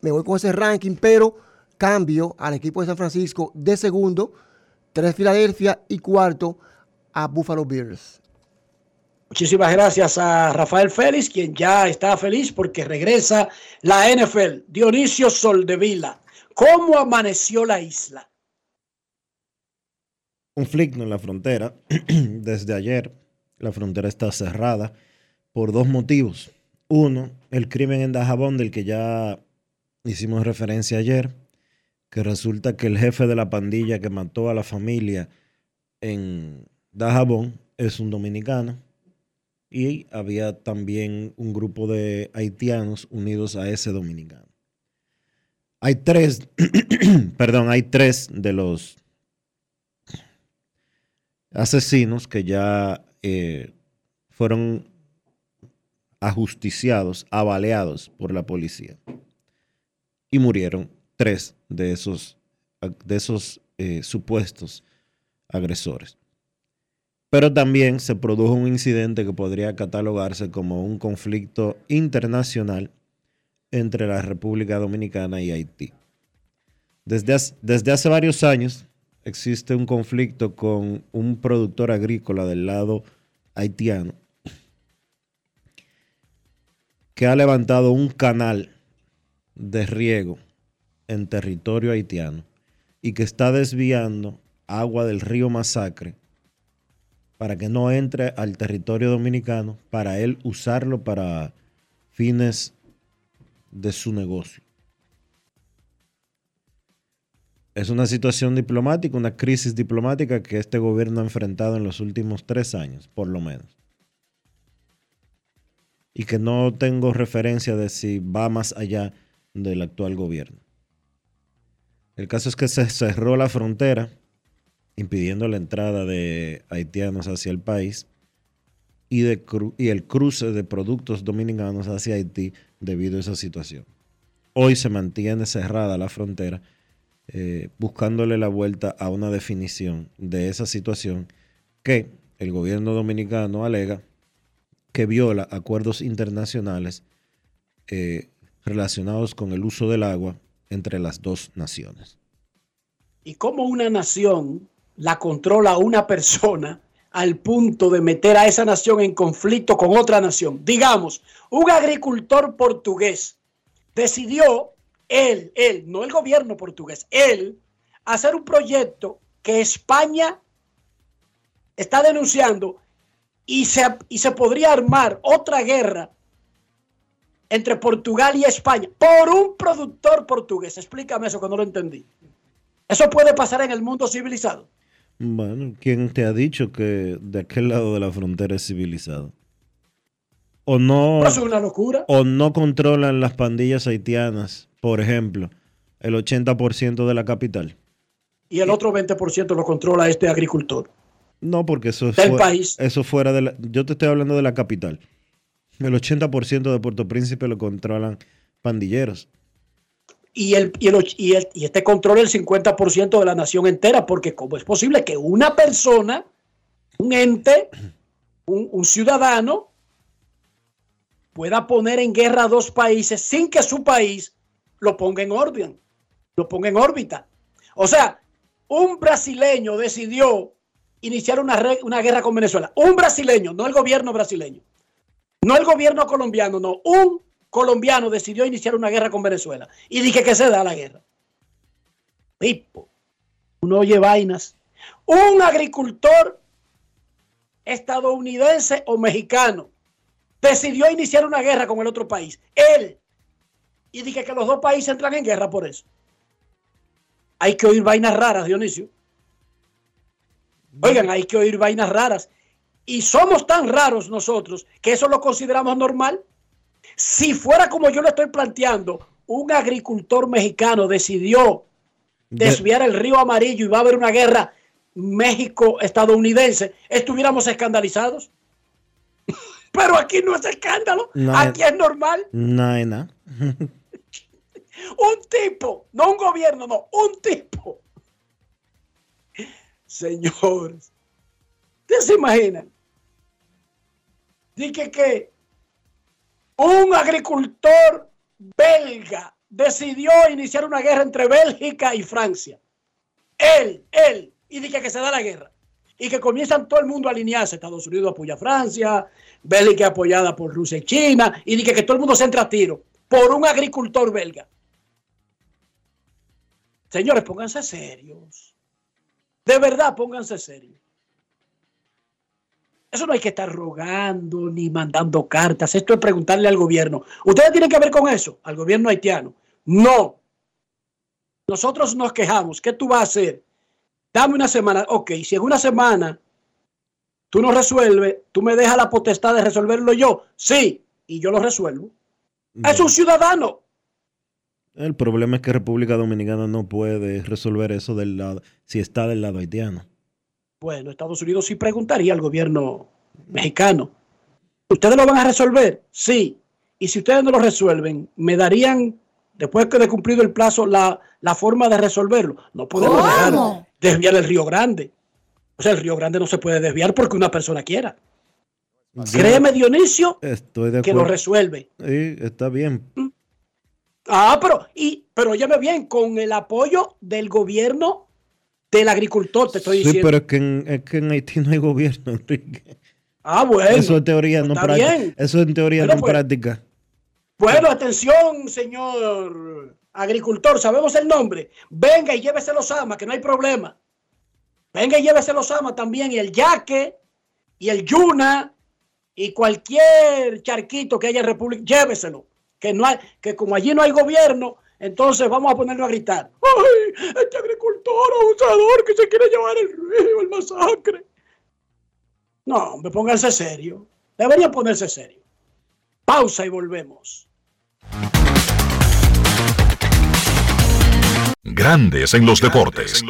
me voy con ese ranking, pero cambio al equipo de San Francisco de segundo, tres Filadelfia y cuarto a Buffalo Bills. Muchísimas gracias a Rafael Félix, quien ya está feliz porque regresa la NFL. Dionisio Soldevila, ¿cómo amaneció la isla? conflicto en la frontera. *clears throat* Desde ayer, la frontera está cerrada por dos motivos. Uno, el crimen en Dajabón, del que ya hicimos referencia ayer, que resulta que el jefe de la pandilla que mató a la familia en Dajabón es un dominicano. Y había también un grupo de haitianos unidos a ese dominicano. Hay tres, *clears throat* perdón, hay tres de los asesinos que ya eh, fueron ajusticiados, avaleados por la policía. Y murieron tres de esos, de esos eh, supuestos agresores. Pero también se produjo un incidente que podría catalogarse como un conflicto internacional entre la República Dominicana y Haití. Desde hace, desde hace varios años existe un conflicto con un productor agrícola del lado haitiano que ha levantado un canal de riego en territorio haitiano y que está desviando agua del río Masacre para que no entre al territorio dominicano, para él usarlo para fines de su negocio. Es una situación diplomática, una crisis diplomática que este gobierno ha enfrentado en los últimos tres años, por lo menos. Y que no tengo referencia de si va más allá del actual gobierno. El caso es que se cerró la frontera, impidiendo la entrada de haitianos hacia el país y, de y el cruce de productos dominicanos hacia Haití debido a esa situación. Hoy se mantiene cerrada la frontera, eh, buscándole la vuelta a una definición de esa situación que el gobierno dominicano alega que viola acuerdos internacionales eh, relacionados con el uso del agua entre las dos naciones. y cómo una nación la controla una persona al punto de meter a esa nación en conflicto con otra nación. Digamos, un agricultor portugués decidió, él, él, no el gobierno portugués, él, hacer un proyecto que España está denunciando y se, y se podría armar otra guerra entre Portugal y España por un productor portugués. Explícame eso que no lo entendí. Eso puede pasar en el mundo civilizado. Bueno, ¿quién te ha dicho que de aquel lado de la frontera es civilizado? O no, eso es una locura. o no controlan las pandillas haitianas, por ejemplo, el 80% de la capital. Y el otro 20% lo controla este agricultor. No, porque eso es Del fue- país. eso fuera de la, yo te estoy hablando de la capital. El 80% de Puerto Príncipe lo controlan pandilleros. Y, el, y, el, y, este controla el 50% de la nación entera, porque ¿cómo es posible que una persona, un ente, un, ciudadano, pueda poner en guerra a dos países sin que su país lo ponga en orden, lo ponga en órbita? O sea, un brasileño decidió iniciar una, una guerra con Venezuela. Un brasileño, no el gobierno brasileño. No el gobierno colombiano, no. Un colombiano decidió iniciar una guerra con Venezuela. Y dije que se da la guerra. Pipo. Uno oye vainas. Un agricultor estadounidense o mexicano decidió iniciar una guerra con el otro país. Él. Y dije que los dos países entran en guerra por eso. Hay que oír vainas raras, Dionisio. Oigan, hay que oír vainas raras. Y somos tan raros nosotros que eso lo consideramos normal. Si fuera como yo lo estoy planteando, un agricultor mexicano decidió desviar el río amarillo y va a haber una guerra México-estadounidense, estuviéramos escandalizados. *laughs* Pero aquí no es escándalo, No, aquí es normal. Naena. *laughs* Un tipo, no un gobierno, no, un tipo. Señores, ¿ustedes se imaginan? Dije que un agricultor belga decidió iniciar una guerra entre Bélgica y Francia. Él, él, y dije que se da la guerra. Y que comienzan todo el mundo a alinearse. Estados Unidos apoya a Francia, Bélgica apoyada por Rusia y China. Y dije que todo el mundo se entra a tiro por un agricultor belga. Señores, pónganse serios. De verdad, pónganse serios. Eso no hay que estar rogando ni mandando cartas. Esto es preguntarle al gobierno. ¿Ustedes tienen que ver con eso? Al gobierno haitiano. No. Nosotros nos quejamos. ¿Qué tú vas a hacer? Dame una semana. Ok, si en una semana tú no resuelves, tú me dejas la potestad de resolverlo yo. Sí, y yo lo resuelvo. Es un ciudadano. El problema es que República Dominicana no puede resolver eso del lado, si está del lado haitiano. Bueno, Estados Unidos sí preguntaría al gobierno mexicano. ¿Ustedes lo van a resolver? Sí. Y si ustedes no lo resuelven, ¿me darían, después que de cumplido el plazo, la, la forma de resolverlo? No podemos ¿Cómo? dejar desviar el Río Grande. O sea, el Río Grande no se puede desviar porque una persona quiera. Créeme, Dionisio, Estoy de que acuerdo. lo resuelve. Sí, está bien. Ah, pero, y, pero óyeme bien, con el apoyo del gobierno del agricultor, te estoy Sí, diciendo. pero es que, en, es que en Haití no hay gobierno, *laughs* Enrique. Ah, bueno. Eso es teoría, no Está práctica. bien. Eso es teoría, Bueno, no pues. práctica. Bueno, atención, señor agricultor, sabemos el nombre. Venga y llévese los amas, que no hay problema. Venga y llévese los amas también, y el yaque, y el yuna, y cualquier charquito que haya en República, lléveselo. Que, no hay, que como allí no hay gobierno, entonces vamos a ponerlo a gritar. ¡Ay, este agricultor abusador que se quiere llevar el río, el masacre! No, hombre, pónganse serio. Deberían ponerse serio. Pausa y volvemos. Grandes en los deportes.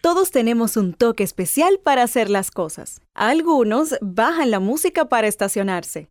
Todos tenemos un toque especial para hacer las cosas. Algunos bajan la música para estacionarse.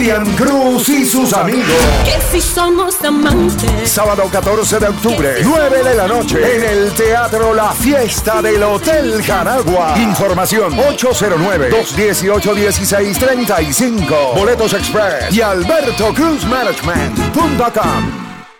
Miriam Cruz y sus amigos. Que si somos amantes. Sábado 14 de octubre, 9 de la noche, en el Teatro La Fiesta del Hotel Jaragua. Información 809-218-1635. Boletos Express y albertocruzmanagement.com.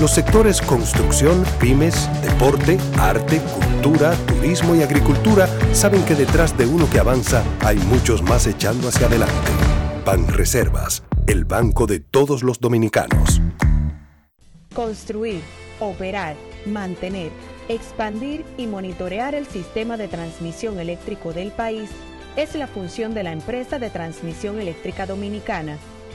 Los sectores construcción, pymes, deporte, arte, cultura, turismo y agricultura saben que detrás de uno que avanza hay muchos más echando hacia adelante. Banreservas, el banco de todos los dominicanos. Construir, operar, mantener, expandir y monitorear el sistema de transmisión eléctrico del país es la función de la empresa de transmisión eléctrica dominicana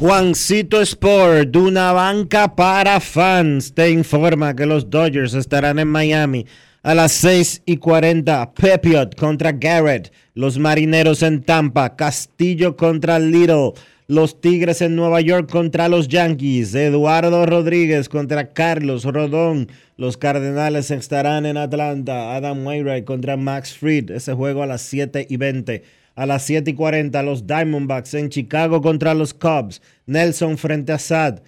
Juancito Sport, una banca para fans, te informa que los Dodgers estarán en Miami a las 6 y 40. Pepiot contra Garrett. Los Marineros en Tampa. Castillo contra Little. Los Tigres en Nueva York contra los Yankees. Eduardo Rodríguez contra Carlos Rodón. Los Cardenales estarán en Atlanta. Adam Wainwright contra Max Fried. Ese juego a las 7 y 20. A las 7 y 40, los Diamondbacks en Chicago contra los Cubs. Nelson frente a Sad.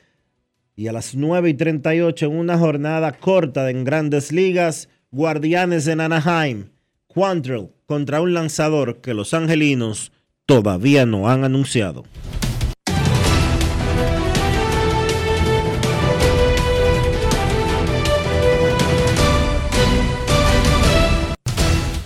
Y a las 9 y 38, en una jornada corta en grandes ligas, Guardianes en Anaheim. Quantrill contra un lanzador que los angelinos todavía no han anunciado.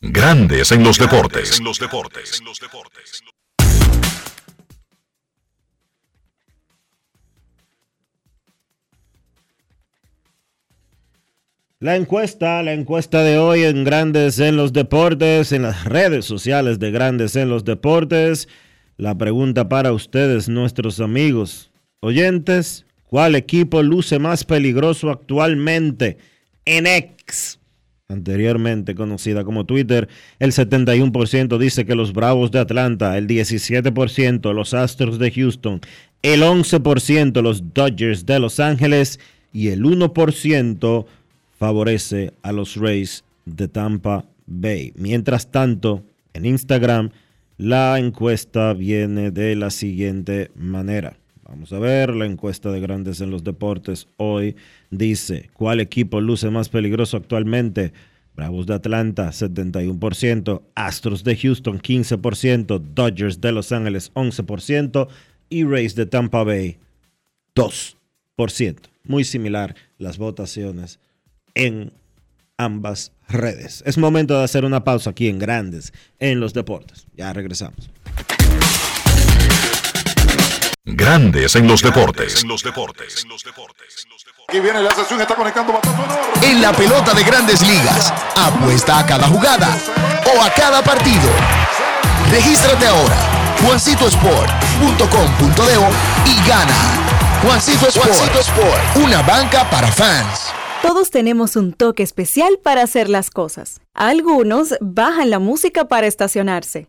Grandes en los deportes. La encuesta, la encuesta de hoy en Grandes en los Deportes, en las redes sociales de Grandes en los Deportes. La pregunta para ustedes, nuestros amigos oyentes, ¿cuál equipo luce más peligroso actualmente en X? Anteriormente conocida como Twitter, el 71% dice que los Bravos de Atlanta, el 17% los Astros de Houston, el 11% los Dodgers de Los Ángeles y el 1% favorece a los Rays de Tampa Bay. Mientras tanto, en Instagram, la encuesta viene de la siguiente manera. Vamos a ver, la encuesta de grandes en los deportes hoy dice, ¿cuál equipo luce más peligroso actualmente? Bravos de Atlanta, 71%, Astros de Houston, 15%, Dodgers de Los Ángeles, 11% y Rays de Tampa Bay, 2%. Muy similar las votaciones en ambas redes. Es momento de hacer una pausa aquí en Grandes en los Deportes. Ya regresamos. Grandes en los deportes. Aquí viene la sesión, está conectando En la pelota de grandes ligas, apuesta a cada jugada o a cada partido. Regístrate ahora, juancitosport.com.de y gana. Juancito Sport, Juancito Sport, una banca para fans. Todos tenemos un toque especial para hacer las cosas. Algunos bajan la música para estacionarse.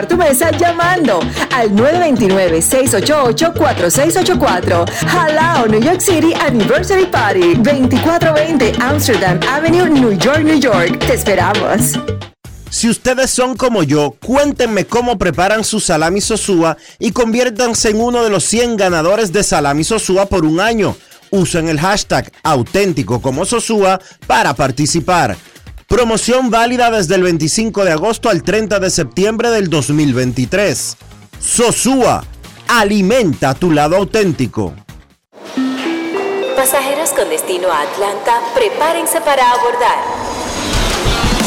tu mesa llamando al 929-688-4684. Halao New York City Anniversary Party 2420 Amsterdam Avenue, New York, New York. Te esperamos. Si ustedes son como yo, cuéntenme cómo preparan su salami sosúa y conviértanse en uno de los 100 ganadores de salami sosúa por un año. Usen el hashtag auténtico como sosúa para participar. Promoción válida desde el 25 de agosto al 30 de septiembre del 2023. Sosúa, alimenta tu lado auténtico. Pasajeros con destino a Atlanta, prepárense para abordar.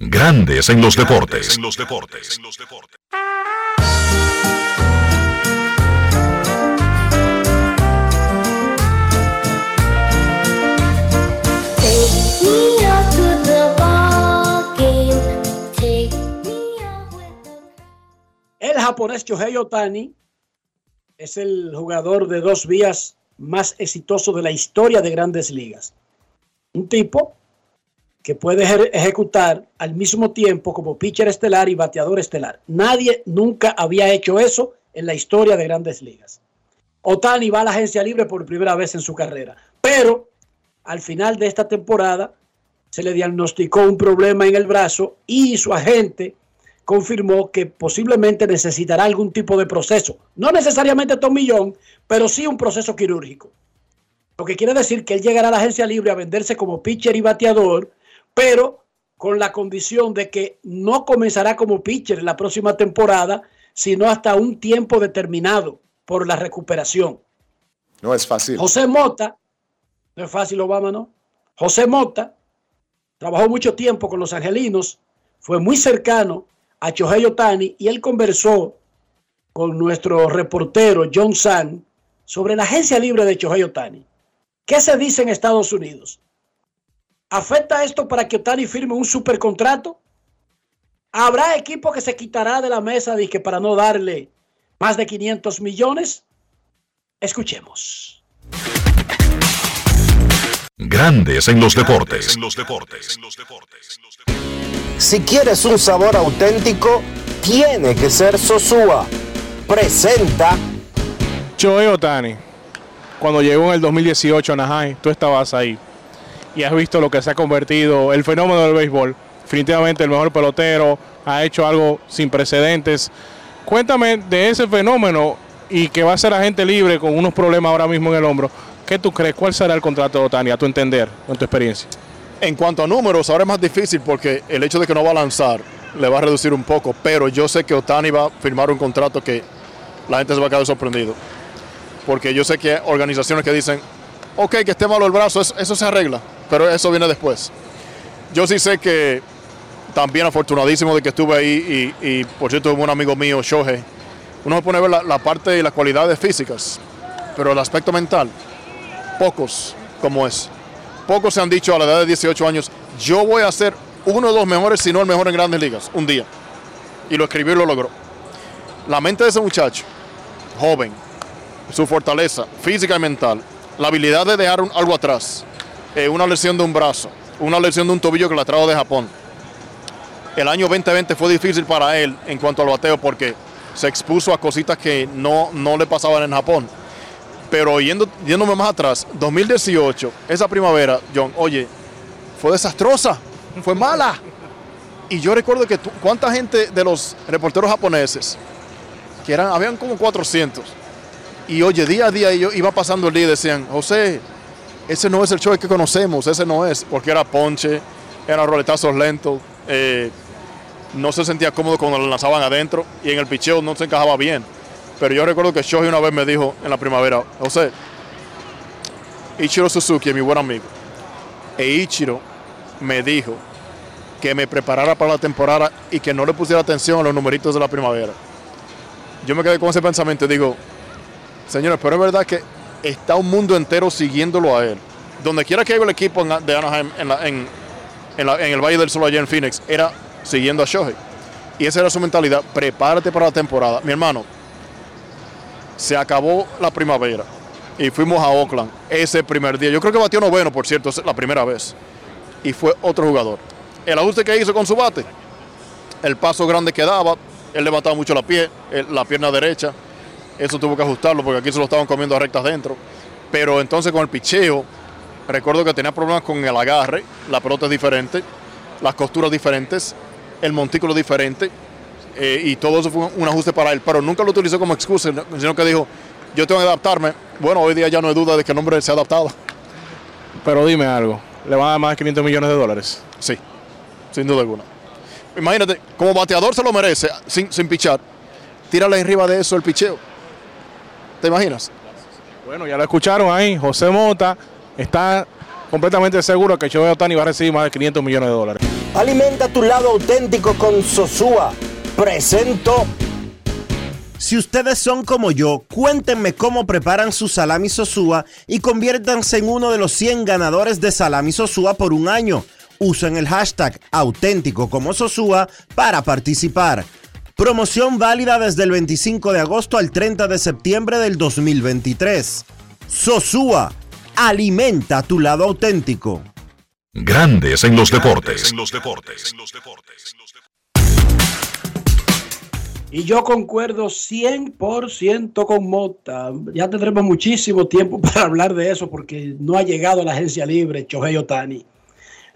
Grandes en los deportes. En los deportes. El japonés Shohei Otani es el jugador de dos vías más exitoso de la historia de grandes ligas. Un tipo que puede ejecutar al mismo tiempo como pitcher estelar y bateador estelar. Nadie nunca había hecho eso en la historia de grandes ligas. Otani va a la agencia libre por primera vez en su carrera, pero al final de esta temporada se le diagnosticó un problema en el brazo y su agente confirmó que posiblemente necesitará algún tipo de proceso. No necesariamente tomillón, pero sí un proceso quirúrgico. Lo que quiere decir que él llegará a la agencia libre a venderse como pitcher y bateador pero con la condición de que no comenzará como pitcher en la próxima temporada, sino hasta un tiempo determinado por la recuperación. No es fácil. José Mota, no es fácil, Obama, ¿no? José Mota trabajó mucho tiempo con los angelinos, fue muy cercano a Chohei Otani y él conversó con nuestro reportero John San sobre la agencia libre de Chohei Otani. ¿Qué se dice en Estados Unidos? ¿Afecta esto para que Otani firme un supercontrato? ¿Habrá equipo que se quitará de la mesa de que para no darle más de 500 millones? Escuchemos. Grandes en los deportes. Si quieres un sabor auténtico, tiene que ser Sosúa. Presenta. Choe Otani, cuando llegó en el 2018 a Anaheim, tú estabas ahí y has visto lo que se ha convertido el fenómeno del béisbol. Definitivamente el mejor pelotero, ha hecho algo sin precedentes. Cuéntame de ese fenómeno y que va a ser agente libre con unos problemas ahora mismo en el hombro. ¿Qué tú crees? ¿Cuál será el contrato de Otani a tu entender, en tu experiencia? En cuanto a números, ahora es más difícil porque el hecho de que no va a lanzar le va a reducir un poco, pero yo sé que Otani va a firmar un contrato que la gente se va a quedar sorprendido. porque yo sé que hay organizaciones que dicen, ok, que esté malo el brazo, eso se arregla, pero eso viene después. Yo sí sé que también afortunadísimo de que estuve ahí y, por cierto un amigo mío, Shohei, uno se pone a ver la, la parte y las cualidades físicas, pero el aspecto mental, pocos como es. Pocos se han dicho a la edad de 18 años, yo voy a ser uno de los mejores, si no el mejor en grandes ligas, un día. Y lo escribió y lo logró. La mente de ese muchacho, joven, su fortaleza física y mental, la habilidad de dejar un- algo atrás, eh, una lesión de un brazo, una lesión de un tobillo que la trajo de Japón. El año 2020 fue difícil para él en cuanto al bateo porque se expuso a cositas que no, no le pasaban en Japón. Pero yendo, yéndome más atrás, 2018, esa primavera, John, oye, fue desastrosa, fue mala. Y yo recuerdo que cuánta gente de los reporteros japoneses, que eran, habían como 400, y oye, día a día yo iba pasando el día y decían, José, ese no es el show que conocemos, ese no es, porque era ponche, eran roletazos lentos, eh, no se sentía cómodo cuando lo lanzaban adentro y en el picheo no se encajaba bien. Pero yo recuerdo que Shohei una vez me dijo en la primavera, José, Ichiro Suzuki mi buen amigo. E Ichiro me dijo que me preparara para la temporada y que no le pusiera atención a los numeritos de la primavera. Yo me quedé con ese pensamiento y digo, señores, pero es verdad que está un mundo entero siguiéndolo a él. Donde quiera que iba el equipo de Anaheim, en, el Valle del Sol allá en Phoenix, era siguiendo a Shohei. Y esa era su mentalidad, prepárate para la temporada. Mi hermano, se acabó la primavera y fuimos a Oakland ese primer día. Yo creo que batió noveno, por cierto, es la primera vez. Y fue otro jugador. El ajuste que hizo con su bate, el paso grande que daba, él levantaba mucho la, pie, la pierna derecha. Eso tuvo que ajustarlo porque aquí se lo estaban comiendo a rectas dentro. Pero entonces con el picheo, recuerdo que tenía problemas con el agarre, la pelota es diferente, las costuras diferentes, el montículo diferente. eh, y todo eso fue un- ajuste para él, pero nunca lo utilizó como excusa, sino que dijo, yo tengo que adaptarme. Bueno, hoy día ya no hay duda de que el hombre se ha adaptado. Pero dime algo, ¿le van a dar más de 500 millones de dólares? Sí, sin duda alguna. Imagínate, como bateador se lo merece, sin, sin pichar. Tírale arriba de eso el picheo. ¿Te imaginas? Bueno, ya lo escucharon ahí, José Mota está completamente seguro que Shohei Otani va a recibir más de 500 millones de dólares. Alimenta tu lado auténtico con Sosúa. Presento. Si ustedes son como yo, cuéntenme cómo preparan su salami Sosúa y conviértanse en uno de los 100 ganadores de salami Sosúa por un año. Usen el hashtag auténtico como Sosúa para participar. Promoción válida desde el 25 de agosto al 30 de septiembre del 2023. Sosúa, alimenta tu lado auténtico. Grandes en los deportes. Y yo concuerdo 100% con Mota. Ya tendremos muchísimo tiempo *laughs* para hablar de eso porque no ha llegado a la agencia libre Chohei Otani.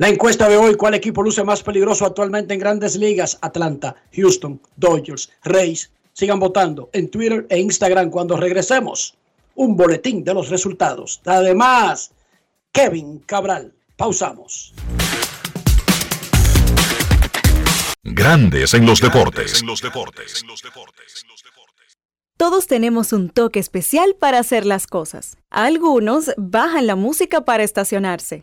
La encuesta de hoy, ¿cuál equipo luce más peligroso actualmente en grandes ligas? Atlanta, Houston, Dodgers, Rays. Sigan votando en Twitter e Instagram cuando regresemos. Un boletín de los resultados. Además, Kevin Cabral. Pausamos. Grandes en los deportes. Todos tenemos un toque especial para hacer las cosas. Algunos bajan la música para estacionarse.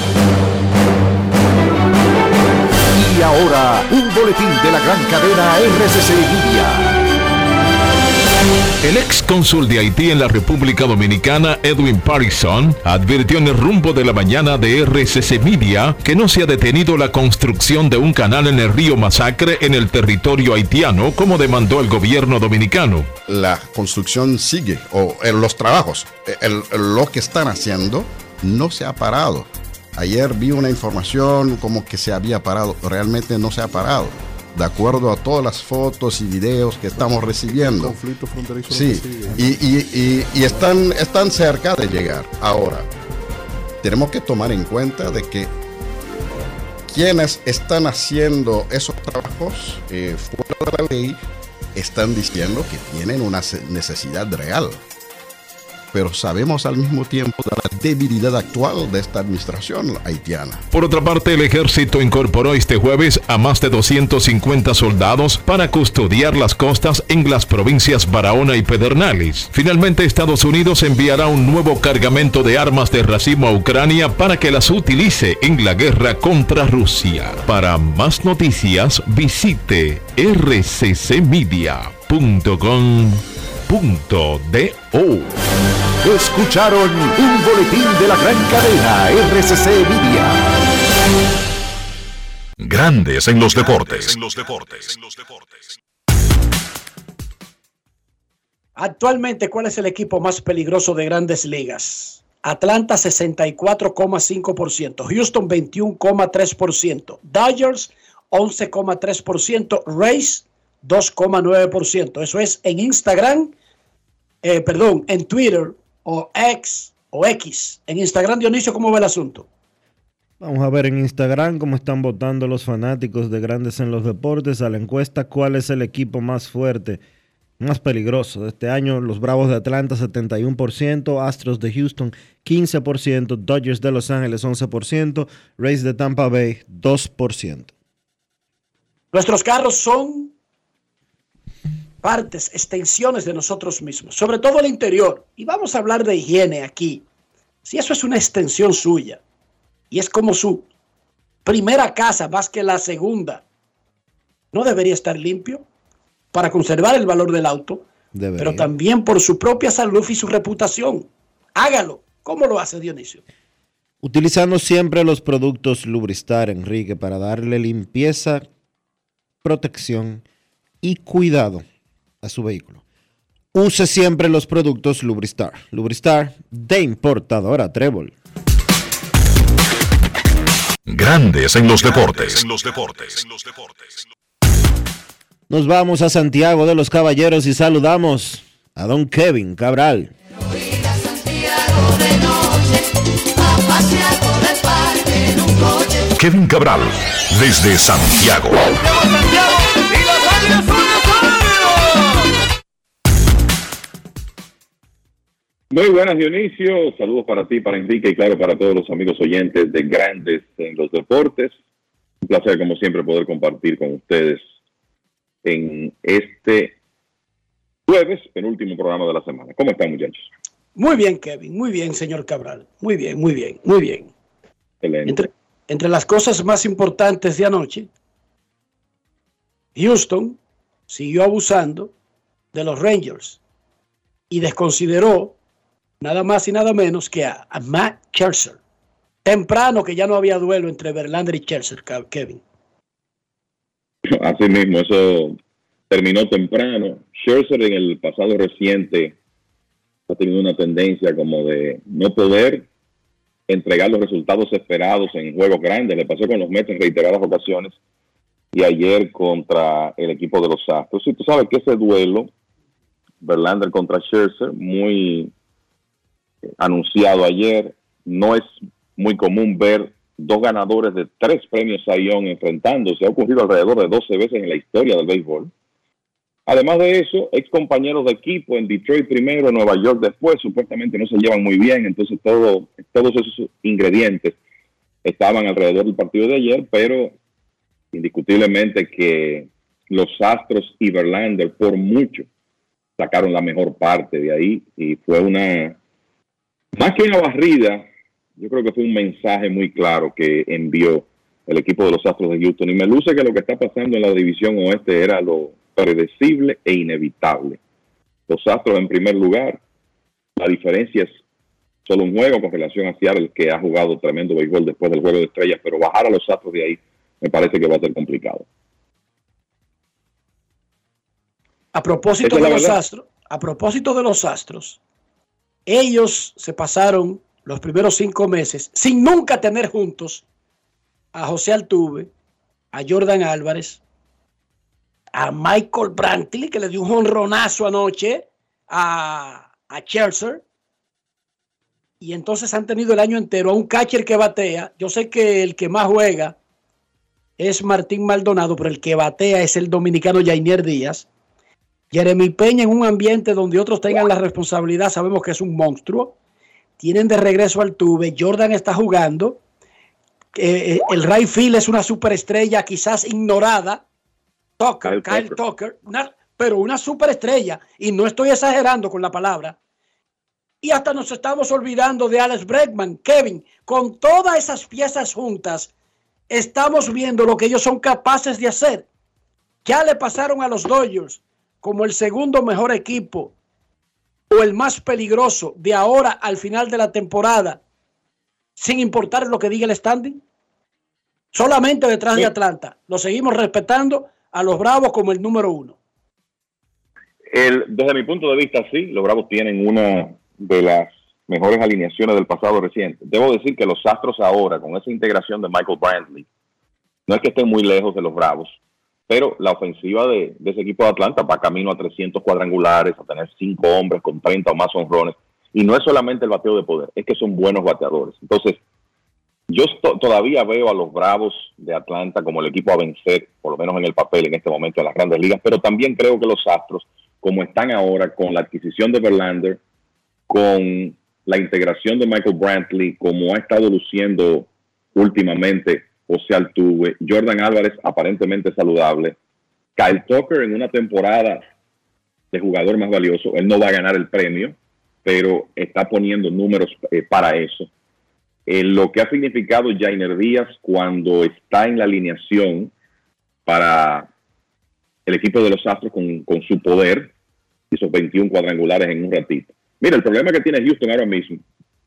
Y ahora, un boletín de la gran cadena RCC Media. El ex cónsul de Haití en la República Dominicana, Edwin Parison, advirtió en el rumbo de la mañana de RCC Media que no se ha detenido la construcción de un canal en el río Masacre en el territorio haitiano como demandó el gobierno dominicano. La construcción sigue, o eh, los trabajos, eh, el- lo que están haciendo no se ha parado. Ayer vi una información como que se había parado, realmente no se ha parado. De acuerdo a todas las fotos y videos que estamos recibiendo. Conflicto fronterizo. Sí, y, y- y- y están, están cerca de llegar. Ahora, tenemos que tomar en cuenta de que quienes están haciendo esos trabajos eh, fuera de la ley están diciendo que tienen una necesidad real. Pero sabemos al mismo tiempo de la debilidad actual de esta administración haitiana. Por otra parte, el ejército incorporó este jueves a más de 250 soldados para custodiar las costas en las provincias Barahona y Pedernales. Finalmente, Estados Unidos enviará un nuevo cargamento de armas de racimo a Ucrania para que las utilice en la guerra contra Rusia. Para más noticias, visite rccmedia.com.do. Escucharon un boletín de la gran cadena RCC Media. Grandes en los deportes. Actualmente, ¿cuál es el equipo más peligroso de grandes ligas? Atlanta 64,5%, Houston 21,3%, Dodgers 11,3%, Rays 2,9%. Eso es en Instagram, eh, perdón, en Twitter o X o X. En Instagram, Dionisio, ¿cómo va el asunto? Vamos a ver en Instagram cómo están votando los fanáticos de Grandes en los Deportes a la encuesta cuál es el equipo más fuerte, más peligroso de este año. Los Bravos de Atlanta 71%, Astros de Houston 15%, Dodgers de Los Ángeles 11%, Rays de Tampa Bay 2%. Nuestros carros son partes, extensiones de nosotros mismos, sobre todo el interior. Y vamos a hablar de higiene aquí. Si eso es una extensión suya y es como su primera casa más que la segunda, ¿no debería estar limpio para conservar el valor del auto, Debería. pero también por su propia salud y su reputación? Hágalo. ¿Cómo lo hace Dionisio? Utilizando siempre los productos Lubristar, Enrique, para darle limpieza, protección y cuidado a su vehículo. Use siempre los productos Lubristar. Lubristar de importadora Trébol. Grandes en los deportes. Nos vamos a Santiago de los Caballeros y saludamos a don Kevin Cabral. Kevin Cabral, desde Santiago. Muy buenas, Dionisio. Saludos para ti, para Enrique y claro, para todos los amigos oyentes de Grandes en los Deportes. Un placer, como siempre, poder compartir con ustedes en este jueves, penúltimo programa de la semana. ¿Cómo están, muchachos? Muy bien, Kevin. Muy bien, señor Cabral. Muy bien, muy bien, muy bien. Excelente. Entre, entre las cosas más importantes de anoche, Houston siguió abusando de los Rangers y desconsideró nada más y nada menos que a, Matt Scherzer. Temprano que ya no había duelo entre Verlander y Scherzer, Ke- Kevin. *laughs* Así mismo, eso terminó temprano. Scherzer en el pasado reciente ha tenido una tendencia como de no poder entregar los resultados esperados en juegos grandes. Le pasó con los Mets en reiteradas ocasiones y ayer contra el equipo de los Astros. Y tú sabes que ese duelo, Verlander contra Scherzer, muy anunciado ayer, no es muy común ver dos ganadores de tres premios Sayón enfrentándose. Ha ocurrido alrededor de 12 veces en la historia del béisbol. Además de eso, ex compañeros de equipo en Detroit primero, Nueva York después, supuestamente no se llevan muy bien, entonces todo, todos esos ingredientes estaban alrededor del partido de ayer, pero indiscutiblemente que los Astros y Verlander por mucho sacaron la mejor parte de ahí y fue una, más que una barrida, yo creo que fue un mensaje muy claro que envió el equipo de los Astros de Houston y me luce que lo que está pasando en la división oeste era lo predecible e inevitable. Los Astros en primer lugar. La diferencia es solo un juego con relación a Seattle, que ha jugado tremendo béisbol después del juego de estrellas, pero bajar a los Astros de ahí me parece que va a ser complicado. A propósito de los Astros, a propósito de los Astros, ellos se pasaron los primeros cinco meses sin nunca tener juntos a José Altuve, a Jordan Álvarez, a Michael Brantley, que le dio un honronazo anoche, a, a Scherzer, y entonces han tenido el año entero a un catcher que batea. Yo sé que el que más juega es Martín Maldonado, pero el que batea es el dominicano Jainier Díaz. Jeremy Peña en un ambiente donde otros tengan la responsabilidad, sabemos que es un monstruo. Tienen de regreso al Tuve. Jordan está jugando. Eh, eh, el Ray Field es una superestrella quizás ignorada. Tucker, Kyle, Tucker, pero una superestrella. Y no estoy exagerando con la palabra. Y hasta nos estamos olvidando de Alex Bregman, Kevin. Con todas esas piezas juntas, estamos viendo lo que ellos son capaces de hacer. Ya le pasaron a los Dodgers como el segundo mejor equipo o el más peligroso de ahora al final de la temporada, sin importar lo que diga el standing? Solamente detrás de Atlanta. Lo seguimos respetando a los Bravos como el número uno. El, desde mi punto de vista, sí, los Bravos tienen una de las mejores alineaciones del pasado reciente. Debo decir que los Astros ahora, con esa integración de Michael Brantley, no es que estén muy lejos de los Bravos, pero la ofensiva de, ese equipo de Atlanta va camino a 300 cuadrangulares, a tener cinco hombres con 30 o más honrones. Y no es solamente el bateo de poder, es que son buenos bateadores. Entonces, yo todavía veo a los Bravos de Atlanta como el equipo a vencer, por lo menos en el papel en este momento en las grandes ligas, pero también creo que los Astros, como están ahora con la adquisición de Verlander, con la integración de Michael Brantley, como ha estado luciendo últimamente José Altuve, Jordan Álvarez aparentemente saludable, Kyle Tucker en una temporada de jugador más valioso, él no va a ganar el premio, pero está poniendo números eh, para eso. Eh, lo que ha significado Jainer Díaz cuando está en la alineación para el equipo de los Astros con, con su poder, esos 21 cuadrangulares en un ratito. Mira, el problema que tiene Houston ahora mismo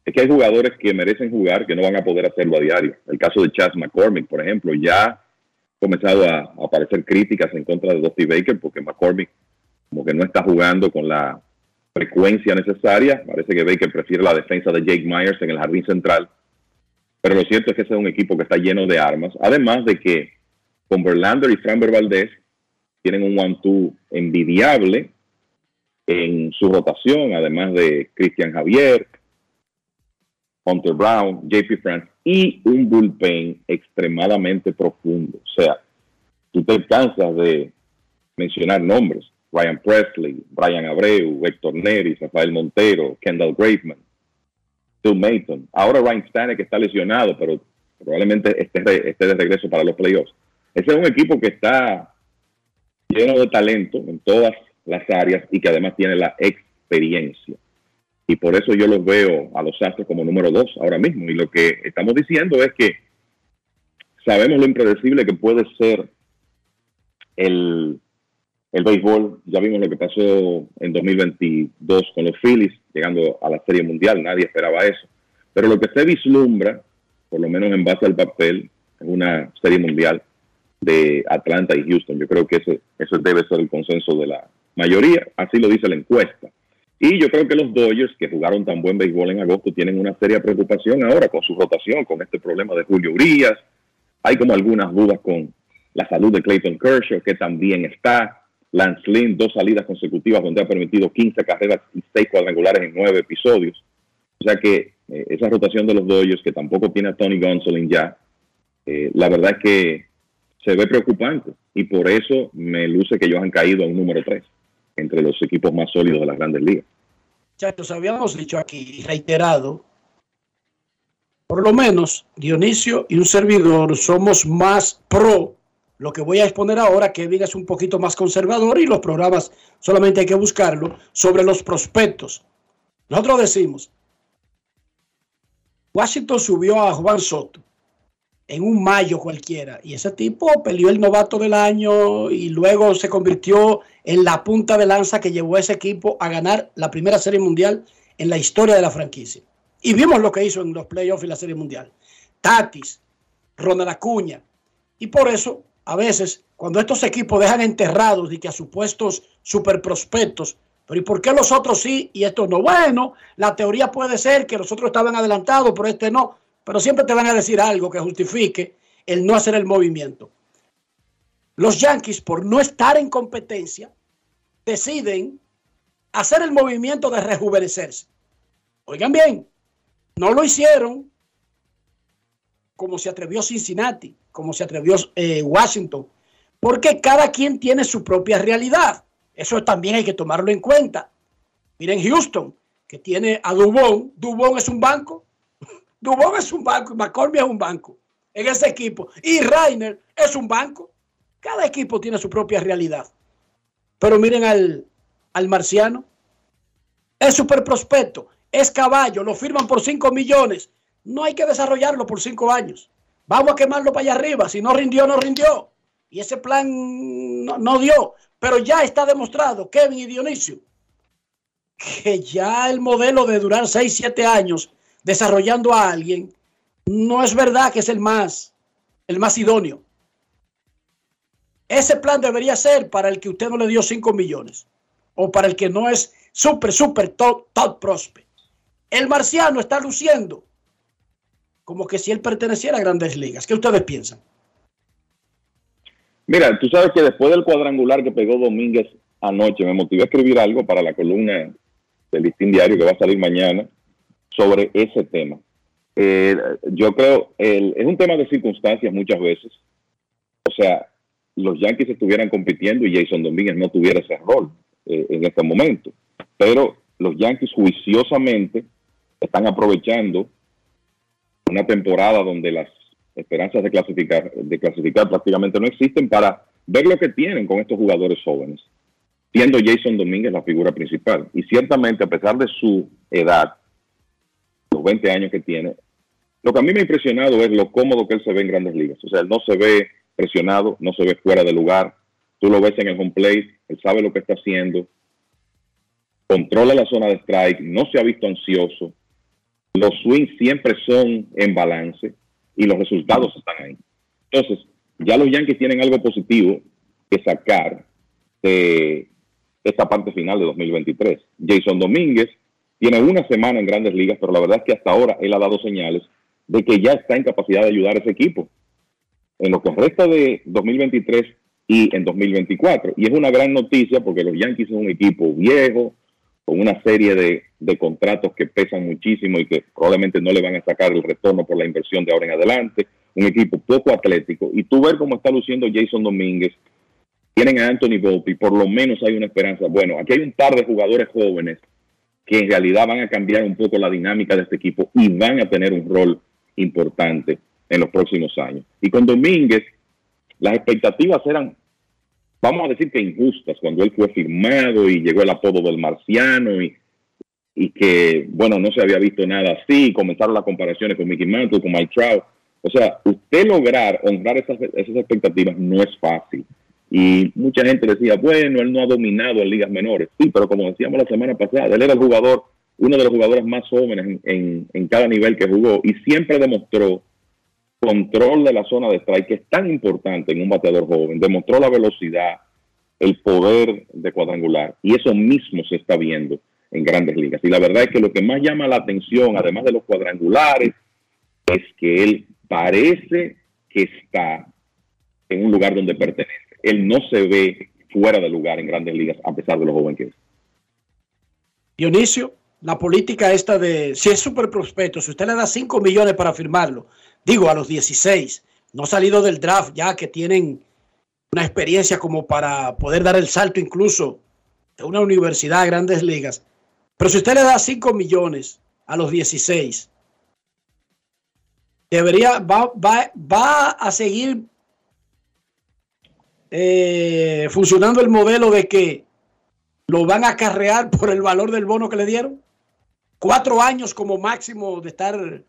es que hay jugadores que merecen jugar que no van a poder hacerlo a diario. El caso de Chas McCormick, por ejemplo, ya ha comenzado a, aparecer críticas en contra de Dusty Baker porque McCormick como que no está jugando con la frecuencia necesaria. Parece que Baker prefiere la defensa de Jake Myers en el jardín central. Pero lo cierto es que ese es un equipo que está lleno de armas. Además de que con Verlander y Framber Valdez tienen un one-two envidiable en su rotación, además de Cristian Javier, Hunter Brown, JP France y un bullpen extremadamente profundo. O sea, tú te cansas de mencionar nombres. Ryan Presley, Brian Abreu, Héctor Neris, Rafael Montero, Kendall Graveman, Phil Mayton. Ahora Ryan Stanek está lesionado, pero probablemente esté, esté de regreso para los playoffs. Ese es un equipo que está lleno de talento en todas las áreas y que además tiene la experiencia y por eso yo los veo a los Astros como número dos ahora mismo. Y lo que estamos diciendo es que sabemos lo impredecible que puede ser el, el béisbol. Ya vimos lo que pasó en 2022 con los Phillies, llegando a la Serie Mundial. Nadie esperaba eso. Pero lo que se vislumbra, por lo menos en base al papel, es una Serie Mundial de Atlanta y Houston. Yo creo que ese, eso debe ser el consenso de la mayoría. Así lo dice la encuesta. Y yo creo que los Dodgers, que jugaron tan buen béisbol en agosto, tienen una seria preocupación ahora con su rotación, con este problema de Julio Urias. Hay como algunas dudas con la salud de Clayton Kershaw, que también está. Lance Lynn, dos salidas consecutivas donde ha permitido 15 carreras y 6 cuadrangulares en 9 episodios. O sea que eh, esa rotación de los Dodgers, que tampoco tiene a Tony Gonsolin ya, eh, la verdad es que se ve preocupante. Y por eso me luce que ellos han caído a un número 3 entre los equipos más sólidos de las grandes ligas. Muchachos, habíamos dicho aquí, reiterado, por lo menos Dionisio y un servidor somos más pro lo que voy a exponer ahora, que es un poquito más conservador y los programas solamente hay que buscarlo, sobre los prospectos. Nosotros decimos, Washington subió a Juan Soto, en un mayo cualquiera. Y ese tipo peleó el novato del año y luego se convirtió en la punta de lanza que llevó a ese equipo a ganar la primera serie mundial en la historia de la franquicia. Y vimos lo que hizo en los playoffs y la serie mundial. Tatis, Ronald Acuña. Y por eso, a veces, cuando estos equipos dejan enterrados y que a supuestos super prospectos, pero ¿y por qué los otros sí y estos no? Bueno, la teoría puede ser que los otros estaban adelantados, pero este no. Pero siempre te van a decir algo que justifique el no hacer el movimiento. Los Yankees, por no estar en competencia, deciden hacer el movimiento de rejuvenecerse. Oigan bien, no lo hicieron como se atrevió Cincinnati, como se atrevió eh, Washington, porque cada quien tiene su propia realidad. Eso también hay que tomarlo en cuenta. Miren Houston, que tiene a Dubón. Dubón es un banco. Dubón es un banco y McCormick es un banco en ese equipo. Y Rainer es un banco. Cada equipo tiene su propia realidad. Pero miren al, al marciano. Es super prospecto. Es caballo. Lo firman por 5 millones. No hay que desarrollarlo por 5 años. Vamos a quemarlo para allá arriba. Si no rindió, no rindió. Y ese plan no, no dio. Pero ya está demostrado, Kevin y Dionisio, que ya el modelo de durar 6, 7 años desarrollando a alguien no es verdad que es el más, el más idóneo. Ese plan debería ser para el que usted no le dio 5 millones o para el que no es súper, súper top, top prospect. El marciano está luciendo como que si él perteneciera a grandes ligas. ¿Qué ustedes piensan? Mira, tú sabes que después del cuadrangular que pegó Domínguez anoche, me motivé a escribir algo para la columna del listín diario que va a salir mañana sobre ese tema. Eh, yo creo, el, es un tema de circunstancias muchas veces. O sea, los Yankees estuvieran compitiendo y Jason Domínguez no tuviera ese rol eh, en este momento. Pero los Yankees juiciosamente están aprovechando una temporada donde las esperanzas de clasificar, de clasificar prácticamente no existen para ver lo que tienen con estos jugadores jóvenes, siendo Jason Domínguez la figura principal. Y ciertamente, a pesar de su edad, los 20 años que tiene, lo que a mí me ha impresionado es lo cómodo que él se ve en grandes ligas. O sea, él no se ve presionado, no se ve fuera de lugar. Tú lo ves en el home plate, él sabe lo que está haciendo, controla la zona de strike, no se ha visto ansioso. Los swings siempre son en balance y los resultados están ahí. Entonces, ya los Yankees tienen algo positivo que sacar de esta parte final de 2023. Jason Domínguez tiene una semana en grandes ligas, pero la verdad es que hasta ahora él ha dado señales de que ya está en capacidad de ayudar a ese equipo en lo que resta de 2023 y en 2024. Y es una gran noticia porque los Yankees son un equipo viejo, con una serie de, contratos que pesan muchísimo y que probablemente no le van a sacar el retorno por la inversión de ahora en adelante. Un equipo poco atlético. Y tú ver cómo está luciendo Jason Domínguez. Tienen a Anthony Volpi, por lo menos hay una esperanza. Bueno, aquí hay un par de jugadores jóvenes que en realidad van a cambiar un poco la dinámica de este equipo y van a tener un rol importante en los próximos años. Y con Domínguez, las expectativas eran vamos a decir que injustas, cuando él fue firmado y llegó el apodo del marciano y, y que, bueno, no se había visto nada así, comenzaron las comparaciones con Mickey Mantle, con Mike Trout. O sea, usted lograr honrar esas, esas expectativas no es fácil. Y mucha gente decía, bueno, él no ha dominado en ligas menores. Sí, pero como decíamos la semana pasada, él era el jugador, uno de los jugadores más jóvenes en, en, en cada nivel que jugó y siempre demostró control de la zona de strike, que es tan importante en un bateador joven, demostró la velocidad, el poder de cuadrangular, y eso mismo se está viendo en grandes ligas. Y la verdad es que lo que más llama la atención, además de los cuadrangulares, es que él parece que está en un lugar donde pertenece. Él no se ve fuera de lugar en grandes ligas, a pesar de lo joven que es. Dionisio, la política esta de, si es súper prospecto, si usted le da 5 millones para firmarlo, digo a los 16, no salido del draft ya que tienen una experiencia como para poder dar el salto incluso de una universidad a grandes ligas. Pero si usted le da 5 millones a los 16, debería, va, va, va a seguir eh, funcionando el modelo de que lo van a acarrear por el valor del bono que le dieron cuatro años como máximo de estar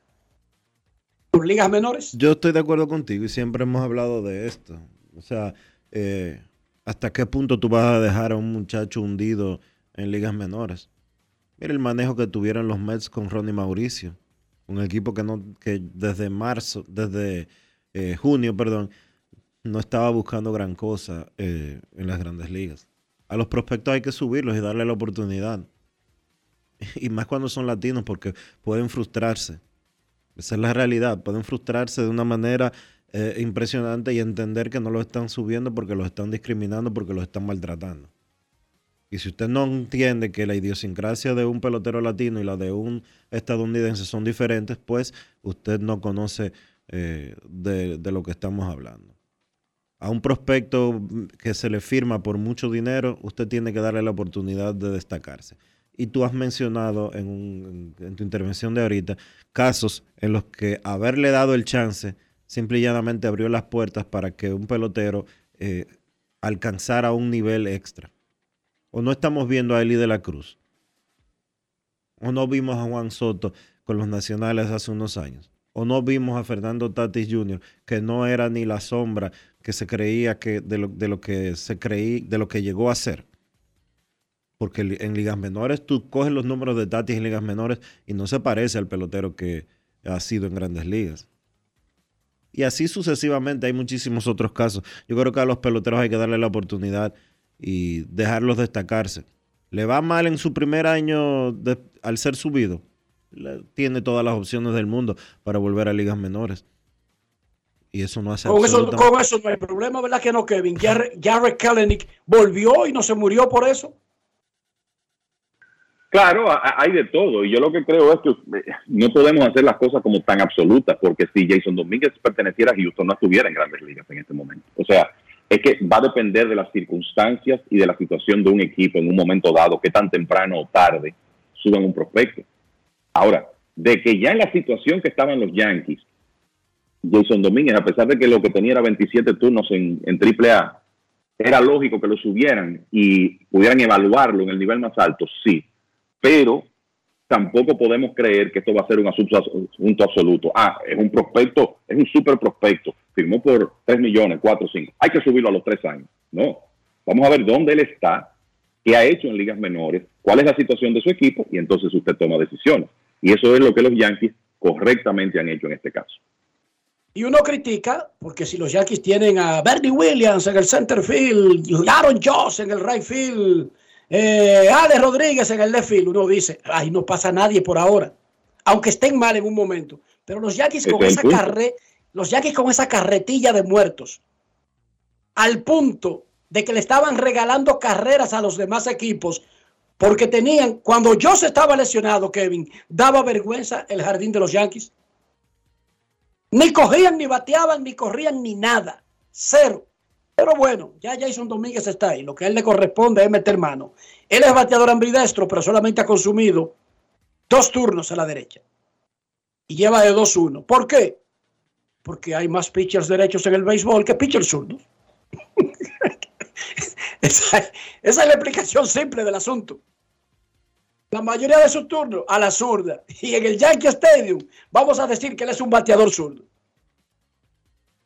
por ligas menores. Yo estoy de acuerdo contigo y siempre hemos hablado de esto. O sea, eh, ¿hasta qué punto tú vas a dejar a un muchacho hundido en ligas menores? Mira el manejo que tuvieron los Mets con Ronnie Mauricio, un equipo que no desde marzo, desde eh, junio, perdón, no estaba buscando gran cosa eh, en las grandes ligas. A los prospectos hay que subirlos y darle la oportunidad. *laughs* Y más cuando son latinos porque pueden frustrarse. Esa es la realidad. Pueden frustrarse de una manera eh, impresionante y entender que no los están subiendo porque los están discriminando, porque los están maltratando. Y si usted no entiende que la idiosincrasia de un pelotero latino y la de un estadounidense son diferentes, pues usted no conoce eh, de, de lo que estamos hablando. A un prospecto que se le firma por mucho dinero, usted tiene que darle la oportunidad de destacarse. Y tú has mencionado en, tu intervención de ahorita casos en los que haberle dado el chance simple y llanamente abrió las puertas para que un pelotero eh, alcanzara un nivel extra. O no estamos viendo a Eli de la Cruz. O no vimos a Juan Soto con los nacionales hace unos años. O no vimos a Fernando Tatis Jr., que no era ni la sombra que se creía que de lo, de lo que se creí, de lo que llegó a ser. Porque en ligas menores tú coges los números de Tatis en ligas menores y no se parece al pelotero que ha sido en grandes ligas. Y así sucesivamente hay muchísimos otros casos. Yo creo que a los peloteros hay que darle la oportunidad y dejarlos destacarse. Le va mal en su primer año al ser subido. Tiene todas las opciones del mundo para volver a ligas menores. Y eso no hace Con eso, con eso no hay problema, ¿verdad que no, Kevin? Jarrett Kelenic volvió y no se murió por eso. Claro, hay de todo. Y yo lo que creo es que eh, no podemos hacer las cosas como tan absolutas, porque si Jason Domínguez perteneciera a Houston, no estuviera en grandes ligas en este momento. O sea, es que va a depender de las circunstancias y de la situación de un equipo en un momento dado, que tan temprano o tarde suban un prospecto. Ahora, de que ya en la situación que estaban los Yankees, Jason Domínguez, a pesar de que lo que tenía era 27 turnos en, en AAA, era lógico que lo subieran y pudieran evaluarlo en el nivel más alto, sí. Pero tampoco podemos creer que esto va a ser un asunto, absoluto. Ah, es un prospecto, es un super prospecto. Firmó por 3 millones, 4, 5. Hay que subirlo a los 3 años. No. Vamos a ver dónde él está, qué ha hecho en ligas menores, cuál es la situación de su equipo y entonces usted toma decisiones. Y eso es lo que los Yankees correctamente han hecho en este caso. Y uno critica, porque si los Yankees tienen a Bernie Williams en el center field, Aaron Joss en el right field, eh, Ale Rodríguez en el left field, uno dice, ay, no pasa nadie por ahora, aunque estén mal en un momento. Pero los Yankees con esa carre, los Yankees con esa carretilla de muertos, al punto de que le estaban regalando carreras a los demás equipos, porque tenían, cuando Joss estaba lesionado, Kevin, daba vergüenza el jardín de los Yankees. Ni cogían, ni bateaban, ni corrían, ni nada. Cero. Pero bueno, ya Jason Domínguez está ahí. Lo que a él le corresponde es meter mano. Él es bateador ambidestro, pero solamente ha consumido dos turnos a la derecha. Y lleva de 2-1. ¿Por qué? Porque hay más pitchers derechos en el béisbol que pitchers zurdos. Esa, es la explicación simple del asunto. La mayoría de sus turnos a la zurda. Y en el Yankee Stadium vamos a decir que él es un bateador zurdo.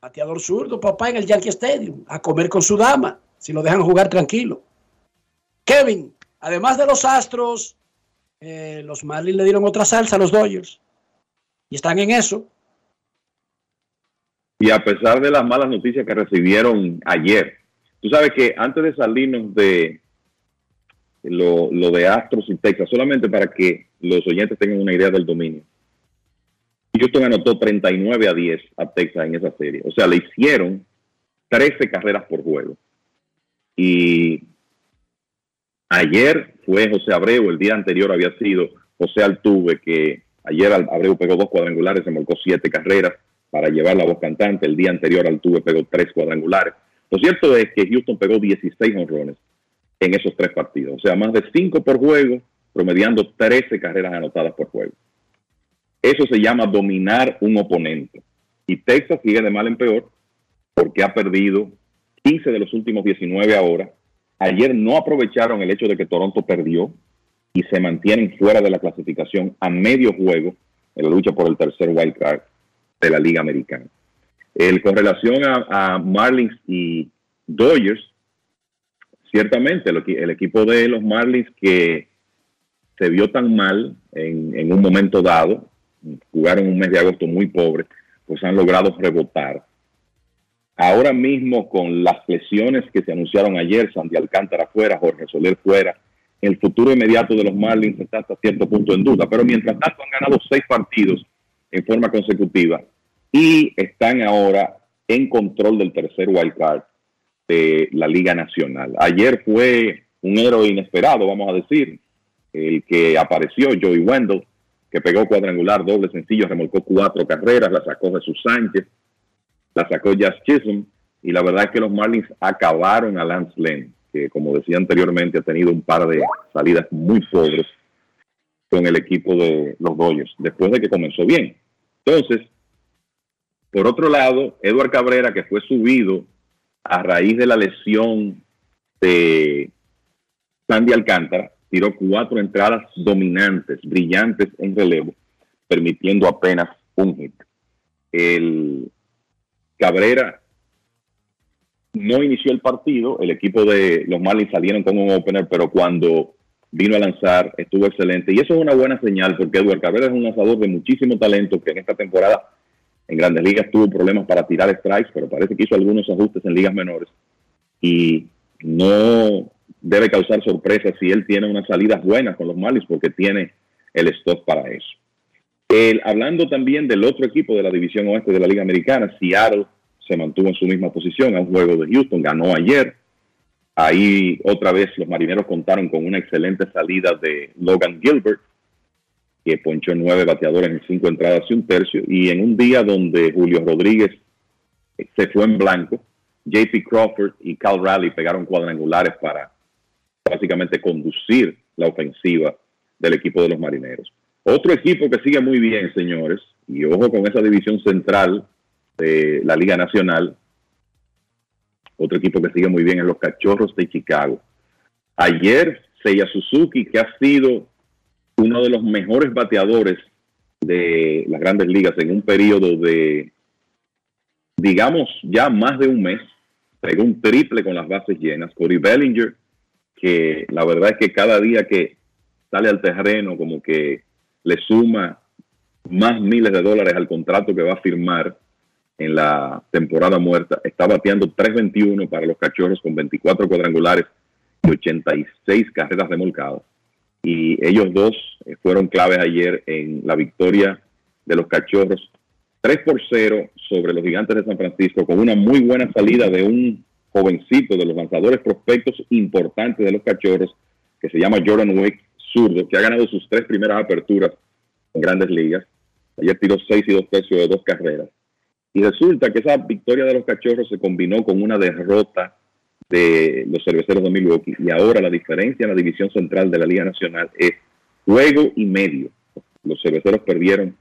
Bateador zurdo, papá, en el Yankee Stadium. A comer con su dama, si lo dejan jugar tranquilo. Kevin, además de los Astros, eh, los Marlins le dieron otra salsa a los Dodgers. Y están en eso. Y a pesar de las malas noticias que recibieron ayer, tú sabes que antes de salirnos de lo, lo de Astros y Texas, solamente para que los oyentes tengan una idea del dominio, Houston anotó 39 a 10 a Texas en esa serie. O sea, le hicieron 13 carreras por juego. Y ayer fue José Abreu, el día anterior había sido José Altuve, que ayer Abreu pegó dos cuadrangulares, se marcó siete carreras para llevar la voz cantante. El día anterior Altuve pegó tres cuadrangulares. Lo cierto es que Houston pegó 16 honrones en esos tres partidos. O sea, más de cinco por juego, promediando 13 carreras anotadas por juego. Eso se llama dominar un oponente. Y Texas sigue de mal en peor porque ha perdido 15 de los últimos 19 ahora. Ayer no aprovecharon el hecho de que Toronto perdió y se mantienen fuera de la clasificación a medio juego en la lucha por el tercer wild card. de la Liga Americana. El, con relación a, Marlins y Dodgers, ciertamente el, equipo de los Marlins que se vio tan mal en, en, un momento dado, jugaron un mes de agosto muy pobre, pues han logrado rebotar. Ahora mismo con las lesiones que se anunciaron ayer, Sandy Alcántara fuera, Jorge Soler fuera, el futuro inmediato de los Marlins está hasta cierto punto en duda, pero mientras tanto han ganado seis partidos en forma consecutiva y están ahora en control del tercer wild card de la Liga Nacional. Ayer fue un héroe inesperado, vamos a decir, el que apareció, Joey Wendell, que pegó cuadrangular, doble sencillo, remolcó cuatro carreras, la sacó Jesús Sánchez, la sacó Jazz Chisholm, y la verdad es que los Marlins acabaron a Lance Lynn, que como decía anteriormente ha tenido un par de salidas muy pobres con el equipo de los Dodgers, después de que comenzó bien. Entonces, por otro lado, Eduard Cabrera, que fue subido a raíz de la lesión de Sandy Alcántara, tiró cuatro entradas dominantes, brillantes en relevo, permitiendo apenas un hit. El Cabrera no inició el partido, el equipo de los Marlins salieron con un opener, pero cuando vino a lanzar estuvo excelente. Y eso es una buena señal porque Eduard Cabrera es un lanzador de muchísimo talento que en esta temporada en grandes ligas tuvo problemas para tirar strikes, pero parece que hizo algunos ajustes en ligas menores. Y no debe causar sorpresa si él tiene unas salidas buenas con los Marlins porque tiene el stock para eso. Hablando también del otro equipo de la división oeste de la Liga Americana, Seattle se mantuvo en su misma posición a un juego de Houston, ganó ayer. Ahí otra vez los marineros contaron con una excelente salida de Logan Gilbert, que ponchó nueve bateadores en cinco entradas y un tercio. Y en un día donde Julio Rodríguez se fue en blanco, JP Crawford y Cal Raleigh pegaron cuadrangulares para básicamente conducir la ofensiva del equipo de los marineros. Otro equipo que sigue muy bien, señores, y ojo con esa división central de la Liga Nacional, otro equipo que sigue muy bien es los Cachorros de Chicago. Ayer, Seiya Suzuki, que ha sido uno de los mejores bateadores de las grandes ligas en un periodo de, digamos, ya más de un mes, pegó un triple con las bases llenas. Cody Bellinger, que la verdad es que cada día que sale al terreno, como que le suma más miles de dólares al contrato que va a firmar en la temporada muerta. Está bateando 3.21 para los cachorros con 24 cuadrangulares y 86 carreras remolcadas. Y ellos dos eh, fueron claves ayer en la victoria de los cachorros 3 por 0 sobre los gigantes de San Francisco con una muy buena salida de un jovencito de los lanzadores prospectos importantes de los cachorros que se llama Jordan Wick, zurdo, que ha ganado sus tres primeras aperturas en grandes ligas. Ayer tiró 6 y 2 tercios de dos carreras. Y resulta que esa victoria de los cachorros se combinó con una derrota de los cerveceros de Milwaukee. Y ahora la diferencia en la división central de la Liga Nacional es juego y medio. Los cerveceros perdieron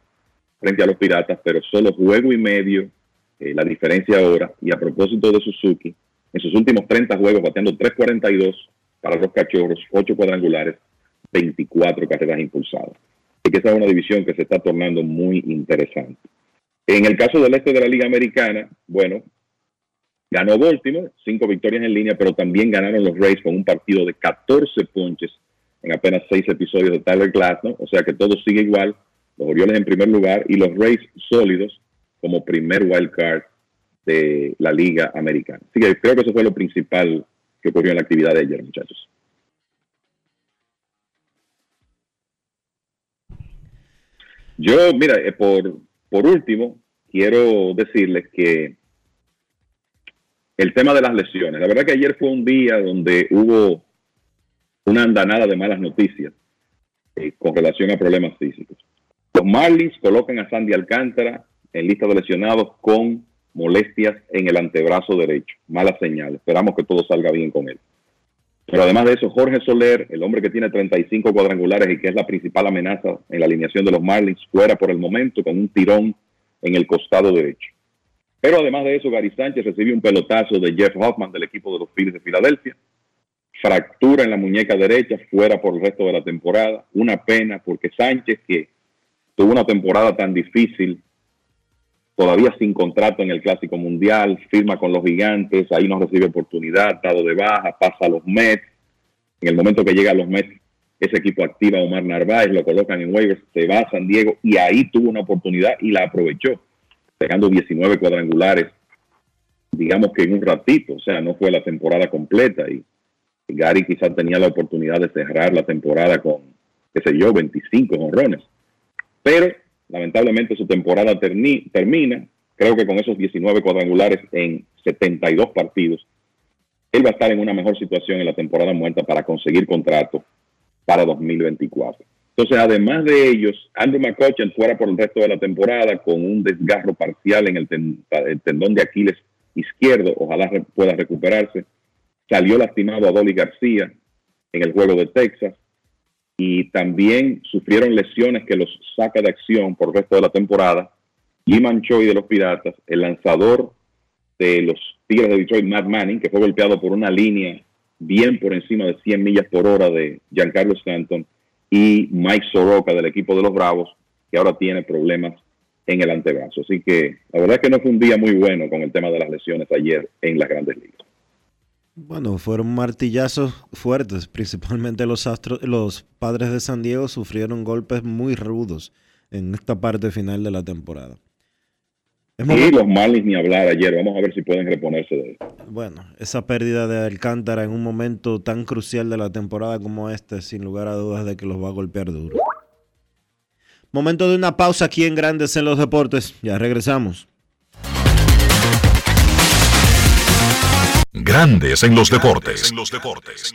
frente a los piratas, pero solo juego y medio eh, la diferencia ahora. Y a propósito de Suzuki, en sus últimos 30 juegos, bateando 3.42 para los cachorros, 8 cuadrangulares, 24 carreras impulsadas. Así que esa es una división que se está tornando muy interesante. En el caso del este de la Liga Americana, bueno, ganó Baltimore, cinco victorias en línea, pero también ganaron los Rays con un partido de 14 ponches en apenas seis episodios de Tyler Glasnow, o sea que todo sigue igual, los Orioles en primer lugar y los Rays sólidos como primer wild card de la Liga Americana. Así que creo que eso fue lo principal que ocurrió en la actividad de ayer, muchachos. Yo, mira, eh, por, por último, quiero decirles que el tema de las lesiones, la verdad que ayer fue un día donde hubo una andanada de malas noticias eh, con relación a problemas físicos. Los Marlins colocan a Sandy Alcántara en lista de lesionados con molestias en el antebrazo derecho. Mala señal. Esperamos que todo salga bien con él. Pero además de eso, Jorge Soler, el hombre que tiene 35 cuadrangulares y que es la principal amenaza en la alineación de los Marlins, fuera por el momento con un tirón en el costado derecho. Pero además de eso, Gary Sánchez recibió un pelotazo de Jeff Hoffman del equipo de los Phillies de Filadelfia. Fractura en la muñeca derecha, fuera por el resto de la temporada. Una pena porque Sánchez, que tuvo una temporada tan difícil todavía sin contrato en el Clásico Mundial, firma con los gigantes, ahí no recibe oportunidad, dado de baja, pasa a los Mets. En el momento que llega a los Mets, ese equipo activa a Omar Narváez, lo colocan en waivers, se va a San Diego y ahí tuvo una oportunidad y la aprovechó, pegando 19 cuadrangulares, digamos que en un ratito, o sea, no fue la temporada completa y Gary quizás tenía la oportunidad de cerrar la temporada con, qué sé yo, 25 honrones. Pero lamentablemente su temporada termina, creo que con esos 19 cuadrangulares en 72 partidos, él va a estar en una mejor situación en la temporada muerta para conseguir contrato para 2024. Entonces, además de ellos, Andrew McCutcheon fuera por el resto de la temporada con un desgarro parcial en el, tendón de Aquiles izquierdo, ojalá pueda recuperarse. Salió lastimado a Dolly García en el juego de Texas y también sufrieron lesiones que los saca de acción por el resto de la temporada. Jim Choi de los Piratas, el lanzador de los Tigres de Detroit, Matt Manning, que fue golpeado por una línea bien por encima de 100 millas por hora de Giancarlo Stanton, y Mike Soroka del equipo de los Bravos, que ahora tiene problemas en el antebrazo. Así que la verdad es que no fue un día muy bueno con el tema de las lesiones ayer en las grandes ligas. Bueno, fueron martillazos fuertes, principalmente los astros, los padres de San Diego sufrieron golpes muy rudos en esta parte final de la temporada. Y los Marlins ni hablar ayer, vamos a ver si pueden reponerse de eso. Bueno, esa pérdida de Alcántara en un momento tan crucial de la temporada como este, sin lugar a dudas de que los va a golpear duro. Momento de una pausa aquí en Grandes en los Deportes, ya regresamos. Grandes en los deportes. Grandes en los deportes.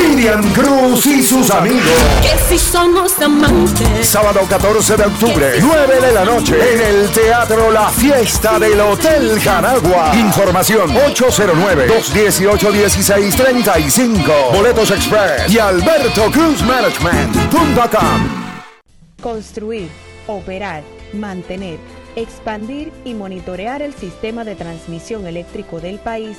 Miriam Cruz y sus amigos. Que si somos amantes. Sábado 14 de octubre, 9 de la noche, en el Teatro La Fiesta del Hotel Jaragua. Información 809-218-1635. Boletos Express y Alberto Cruz Management.com. Construir, operar, mantener, expandir y monitorear el sistema de transmisión eléctrico del país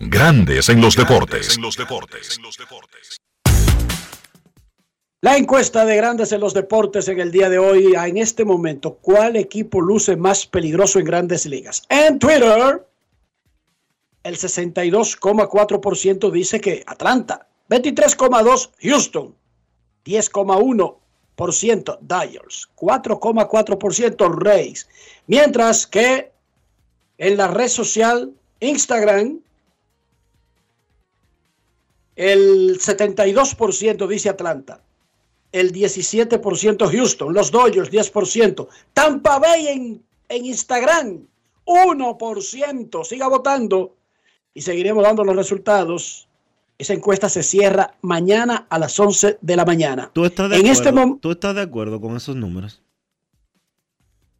Grandes en los deportes. La encuesta de Grandes en los deportes en el día de hoy, en este momento, ¿cuál equipo luce más peligroso en grandes ligas? En Twitter, el 62,4% dice que Atlanta, 23,2% Houston, 10,1% Dyers, 4,4% Rays, mientras que en la red social Instagram, el 72% dice Atlanta. El 17% Houston. Los Dodgers 10%. Tampa Bay en, en Instagram 1%. Siga votando y seguiremos dando los resultados. Esa encuesta se cierra mañana a las 11 de la mañana. ¿Tú estás de, en acuerdo, este ¿Tú estás de acuerdo con esos números?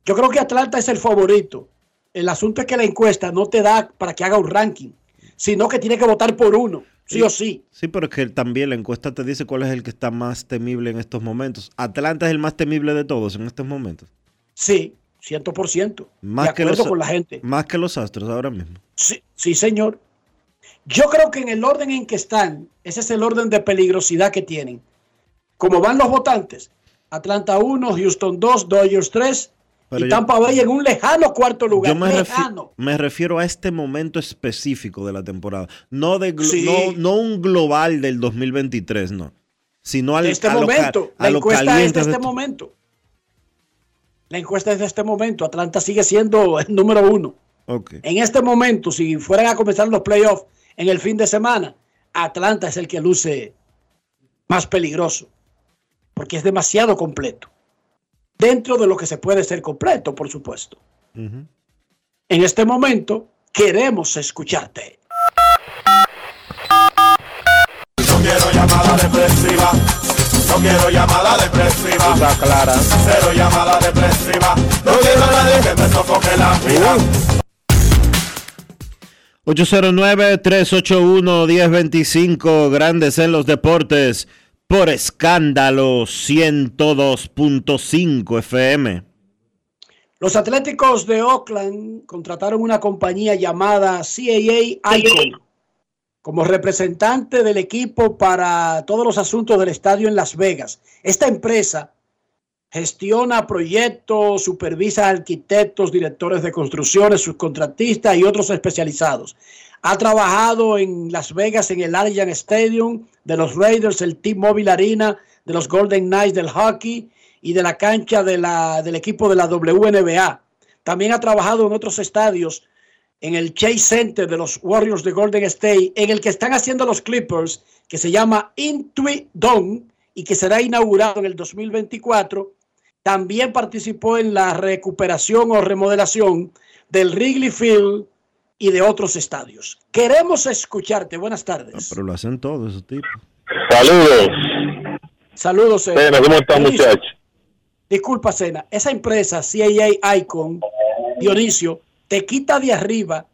Yo creo que Atlanta es el favorito. El asunto es que la encuesta no te da para que haga un ranking sino que tiene que votar por uno, sí o sí. Sí, pero es que también la encuesta te dice cuál es el que está más temible en estos momentos. Atlanta es el más temible de todos en estos momentos. Sí, 100%. Más de que acuerdo los, con la gente. Más que los Astros ahora mismo. Sí, sí, señor. Yo creo que en el orden en que están, ese es el orden de peligrosidad que tienen. Como van los votantes, Atlanta 1, Houston 2, Dodgers 3 Pero y yo- Tampa Bay en un lejano cuarto lugar. Yo me, refi- lejano. me refiero a este momento específico de la temporada. No, de Sí. no, no un global del 2023, no. Sino al, este a lo momento. a La lo encuesta es de este momento. La encuesta es de este momento. Atlanta sigue siendo el número uno. Ok. En este momento, si fueran a comenzar los playoffs en el fin de semana, Atlanta es el que luce más peligroso. Porque es demasiado completo. Dentro de lo que se puede ser completo, por supuesto. Ujú. En este momento, queremos escucharte. No quiero llamada depresiva. No quiero llamada depresiva. Está clara. Cero llamada depresiva. No quiero a nadie que me sofoque la vida. 809-381-1025, Grandes en los Deportes, por escándalo 102.5 FM. Los Atléticos de Oakland contrataron una compañía llamada CAA Icon como representante del equipo para todos los asuntos del estadio en Las Vegas. Esta empresa gestiona proyectos, supervisa arquitectos, directores de construcciones, subcontratistas y otros especializados. Ha trabajado en Las Vegas en el Allianz Stadium de los Raiders, el T-Mobile Arena de los Golden Knights del hockey y de la cancha de la, del equipo de la WNBA. También ha trabajado en otros estadios, en el Chase Center de los Warriors de Golden State, en el que están haciendo los Clippers, que se llama Intuit Dome y que será inaugurado en el 2024. También participó en la recuperación o remodelación del Wrigley Field y de otros estadios. Queremos escucharte. Buenas tardes. Pero lo hacen todos esos tipos. Saludos. Saludos. eh. Bueno, ¿cómo están, muchachos? Disculpa, Cena. Esa empresa, CAA Icon, Dionisio, te quita de arriba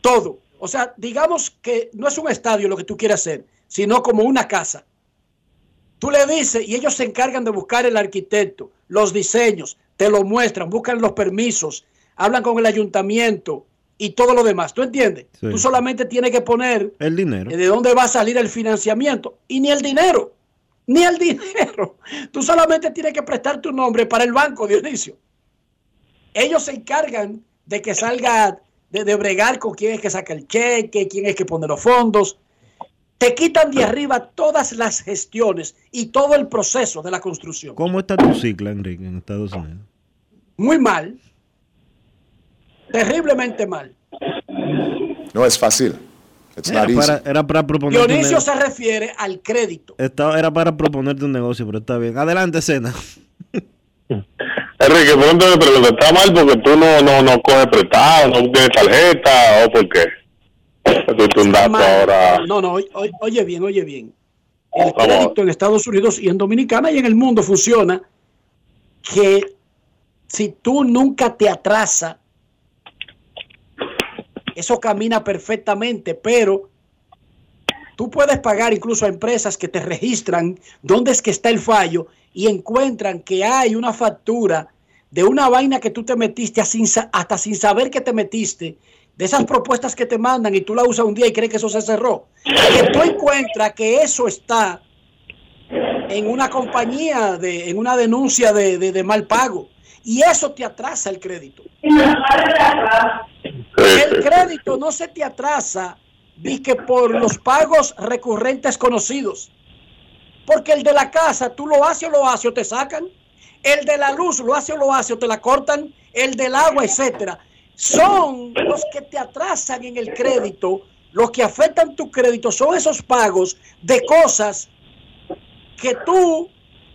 todo. O sea, digamos que no es un estadio lo que tú quieres hacer, sino como una casa. Tú le dices y ellos se encargan de buscar el arquitecto, los diseños, te lo muestran, buscan los permisos, hablan con el ayuntamiento y todo lo demás. ¿Tú entiendes? Sí. Tú solamente tienes que poner El dinero. de dónde va a salir el financiamiento y ni el dinero, ni el *laughs* dinero. Tú solamente tienes que prestar tu nombre para el banco, Dionisio. Ellos se encargan de que salga, de, de bregar con quién es que saca el cheque, quién es que pone los fondos. Te quitan de arriba todas las gestiones y todo el proceso de la construcción. ¿Cómo está tu cicla, Enrique, en Estados Unidos? Muy mal. Terriblemente mal. No es fácil. Era para, era para proponerte un Dionisio se refiere al crédito. Estaba- era para proponerte un negocio, pero está bien. Adelante, Cena. Enrique, pronto me pregunto, ¿está mal porque tú no, no, no coges prestado, no tienes tarjeta o por qué? Tú tú un dato Mal. ahora. No, no, oye, bien, oye bien. El crédito en Estados Unidos y en Dominicana y en el mundo funciona que si tú nunca te atrasa, eso camina perfectamente, pero tú puedes pagar incluso a empresas que te registran dónde es que está el fallo y encuentran que hay una factura de una vaina que tú te metiste hasta sin saber que te metiste, de esas propuestas que te mandan y tú la usas un día y crees que eso se cerró. Que tú encuentras que eso está en una compañía, de, en una denuncia de, de- de mal pago. Y eso te atrasa el crédito. El crédito no se te atrasa ni que por los pagos recurrentes conocidos. Porque el de la casa, tú lo haces o lo haces o te sacan. El de la luz lo hace o lo hace o te la cortan. El del agua, etcétera. Son los que te atrasan en el crédito. Los que afectan tu crédito son esos pagos de cosas que tú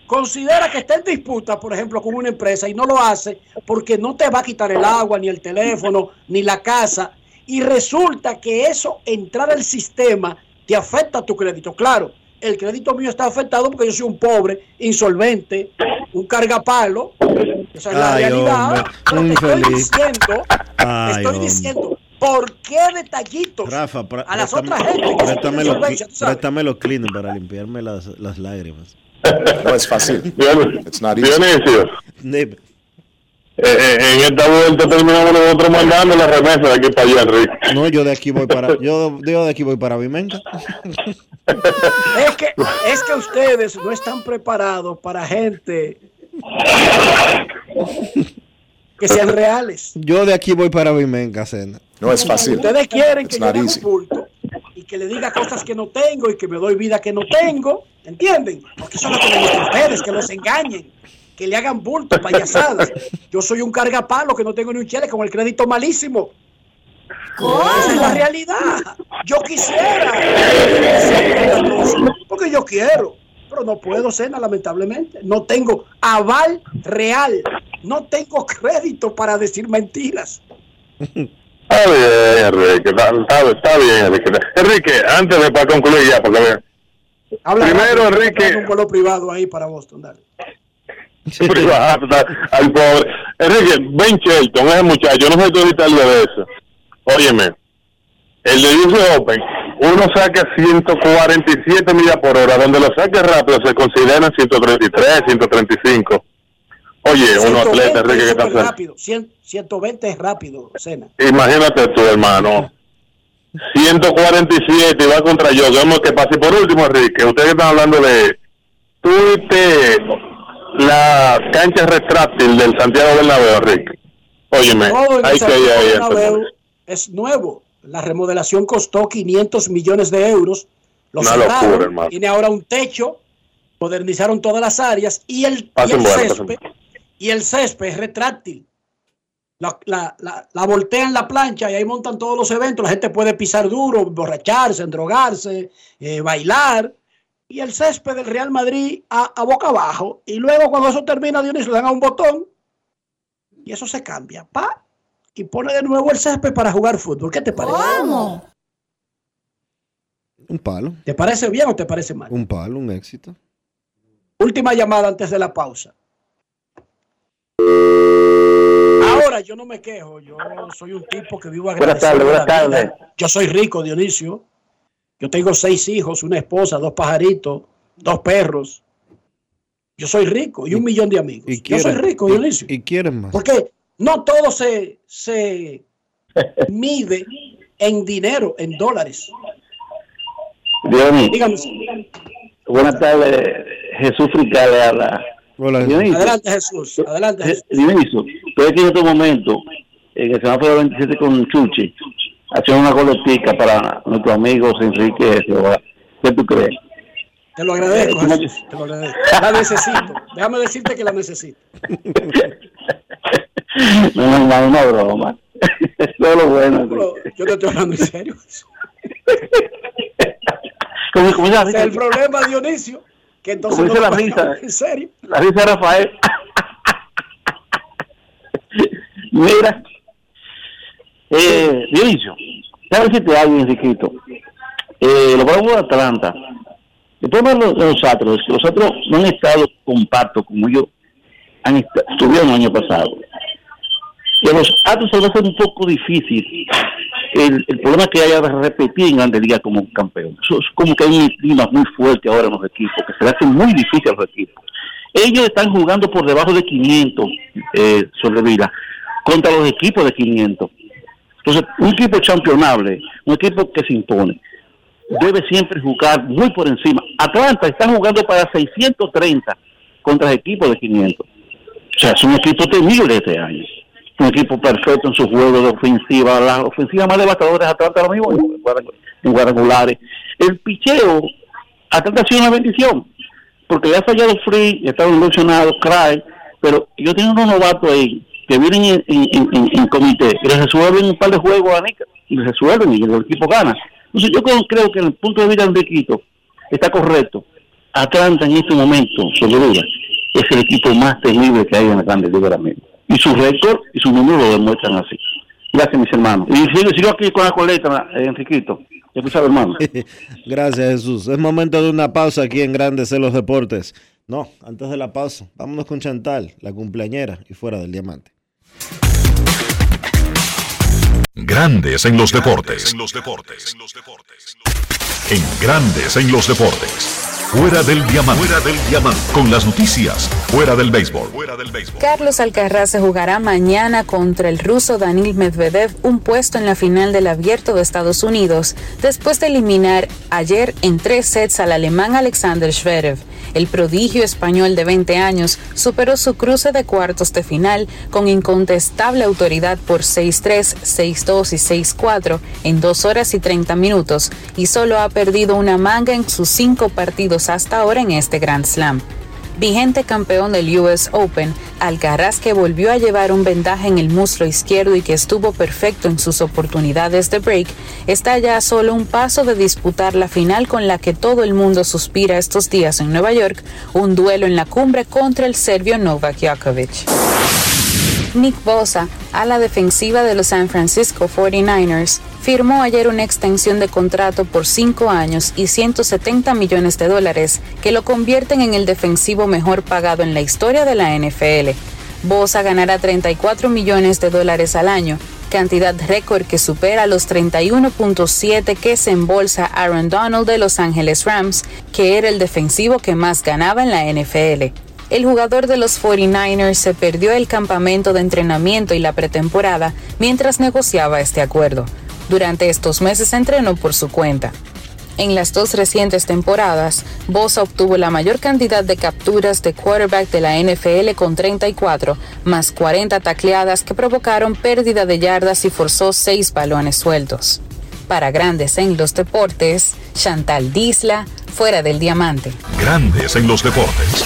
consideras que está en disputa, por ejemplo, con una empresa y no lo hace porque no te va a quitar el agua, ni el teléfono, ni la casa. Y resulta que eso, entrar al sistema, te afecta tu crédito. Claro, el crédito mío está afectado porque yo soy un pobre, insolvente, un cargapalo. Esa es la Ay, realidad. Pero te estoy diciendo, te estoy hombre. diciendo ¿Por qué detallitos Rafa, a las otras gente que sí préstame tienen los solvencia, cli- tú sabes? préstame los cleaners para limpiarme las, las lágrimas. No es fácil. Dionisio, eh, eh, en esta vuelta terminamos nosotros mandando la remesa de aquí para allá, Enrique. No, yo de aquí voy para yo, yo de aquí voy para Vimenca. Es que, es que ustedes no están preparados para gente que sean reales. Yo de aquí voy para Vimenca, cena. No es fácil. Ustedes quieren que yo un bulto y que le diga cosas que no tengo y que me doy vida que no tengo. ¿Entienden? Porque eso es lo que a ustedes, que los engañen, que le hagan bulto, payasadas. Yo soy un cargapalo que no tengo ni un chile con el crédito malísimo. Esa es la realidad. Yo quisiera ser porque yo quiero, pero no puedo ser, lamentablemente. No tengo aval real, no tengo crédito para decir mentiras. Está bien, Enrique, está, está- bien, Enrique. Enrique, antes de para concluir ya, porque. Habla Primero, rápido, Enrique. un vuelo privado ahí para Boston, dale. *laughs* privado, al pobre. Enrique, Ben Shelton, ese muchacho, no sé tú ahorita de eso. Óyeme, el de US Open, uno saca 147 millas por hora, donde lo saque rápido se consideran 133, 135. Oye, 120 atleta, Enrique, que haciendo. rápido. 100 120 es rápido, Cena. Imagínate tú, hermano. 147 y va contra yo. Vemos que pase. Por último, Enrique, ustedes están hablando de. Viste la cancha retráctil del Santiago Bernabéu, Enrique. Óyeme, en hay que ir ahí. Bernabéu es nuevo. La remodelación costó 500 millones de euros. Lo Una cerraron, locura, hermano. Tiene ahora un techo. Modernizaron todas las áreas y el, y el césped. Y el césped es retráctil. La, la, la, la voltean la plancha y ahí montan todos los eventos. La gente puede pisar duro, borracharse, endrogarse, eh, bailar. Y el césped del Real Madrid a, a boca abajo. Y luego cuando eso termina, Dionisio, le dan a un botón y eso se cambia. Pa, y pone de nuevo el césped para jugar fútbol. ¿Qué te parece? Un palo, ¿Te parece bien o te parece mal? un palo, un éxito. Última llamada antes de la pausa. Yo no me quejo, yo soy un tipo que vivo Buenas agradecido. tardes, buenas tardes. Yo soy rico, Dionisio. Yo tengo seis hijos, una esposa, dos pajaritos, dos perros. Yo soy rico y un millón de amigos. Yo soy rico, Dionisio. Y quieren más. Porque no todo se, se mide en dinero, en dólares. Dionis, Dígame. buenas tardes. Jesús Frical le habla. Hola, Dionisio, Adelante, Jesús. Adelante, Jesús. Dionisio, estoy aquí en este momento, en el semáforo 27 con Chuchi, haciendo una colectica para nuestros amigos Enrique. ¿Qué tú crees? Te lo agradezco, Eh, Jesús. Te lo agradezco. La necesito. Déjame decirte que la necesito. *laughs* No, no, no, una broma. *laughs* Todo lo bueno. Pero yo te estoy hablando en serio. *laughs* El problema, Dionisio. Que entonces Como dice no la risa. En serio. la risa de Rafael. Mira, eh, Dionisio, déjame decirte algo, Enriquito. Eh, los Bravos de Atlanta, problema de los, los que los Astros no han estado compactos como ellos han est- estuvieron el año pasado. A los Astros se va a un poco difícil el, el problema que haya repetir en Grandes Ligas como campeón. Eso es como que hay un clima muy fuerte ahora en los equipos, que se le hace muy difícil a los equipos. Ellos están jugando por debajo de 500 eh, sobre contra los equipos de 500. Entonces, un equipo championable, un equipo que se impone, debe siempre jugar muy por encima. Atlanta está jugando para 630 contra equipos de 500. O sea, es un equipo temible este año. Un equipo perfecto en su juego de ofensiva. La ofensiva más devastadora es Atlanta ahora mismo en cuadrangu- en cuadrangulares. El picheo, Atlanta ha sido una bendición. Porque le ha fallado Free, está ilusionado, Cry, pero yo tengo unos novatos ahí que vienen en, comité y les resuelven un par de juegos a Nica, y resuelven y el equipo gana. Entonces yo creo, que en el punto de vista de Enriquito está correcto. Atlanta en este momento, sobre duda, es el equipo más temible que hay en la Grande Liga. Y su récord y su número lo demuestran así. Gracias, mis hermanos. Y sigo, sigo aquí con la coleta, eh, Enriquito. Ya tú sabes, hermano. *laughs* Gracias, Jesús. Es momento de una pausa aquí en Grandes en los Deportes. No, antes de la pausa, vámonos con Chantal, la cumpleañera y fuera del diamante. Gran Grandes en los deportes. En Grandes en los deportes. Fuera del diamante. Fuera del diamante. Con las noticias. Fuera del béisbol. Carlos Alcaraz se jugará mañana contra el ruso Danil Medvedev un puesto en la final del Abierto de Estados Unidos, después de eliminar ayer en tres sets al alemán Alexander Zverev. El prodigio español de 20 años superó su cruce de cuartos de final con incontestable autoridad por 6-3, 6-2 y 6-4 en 2 horas y 30 minutos y solo ha perdido una manga en sus cinco partidos hasta ahora en este Grand Slam vigente campeón del US Open, Alcaraz que volvió a llevar un vendaje en el muslo izquierdo y que estuvo perfecto en sus oportunidades de break, está ya a solo un paso de disputar la final con la que todo el mundo suspira estos días en Nueva York, un duelo en la cumbre contra el serbio Novak Djokovic. Nick Bosa, a la defensiva de los San Francisco 49ers, firmó ayer una extensión de contrato por cinco años y 170 millones de dólares que lo convierten en el defensivo mejor pagado en la historia de la NFL. Bosa ganará 34 millones de dólares al año, cantidad récord que supera los 31.7 que se embolsa Aaron Donald de Los Angeles Rams, que era el defensivo que más ganaba en la NFL el jugador de los 49ers se perdió el campamento de entrenamiento y la pretemporada mientras negociaba este acuerdo. Durante estos meses entrenó por su cuenta. En las dos recientes temporadas, Bosa obtuvo la mayor cantidad de capturas de quarterback de la NFL con 34, más 40 tacleadas que provocaron pérdida de yardas y forzó seis balones sueltos. Para grandes en los deportes, Chantal Disla, fuera del diamante. Grandes en los deportes.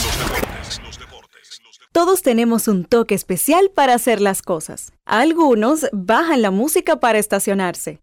Todos tenemos un toque especial para hacer las cosas. Algunos bajan la música para estacionarse.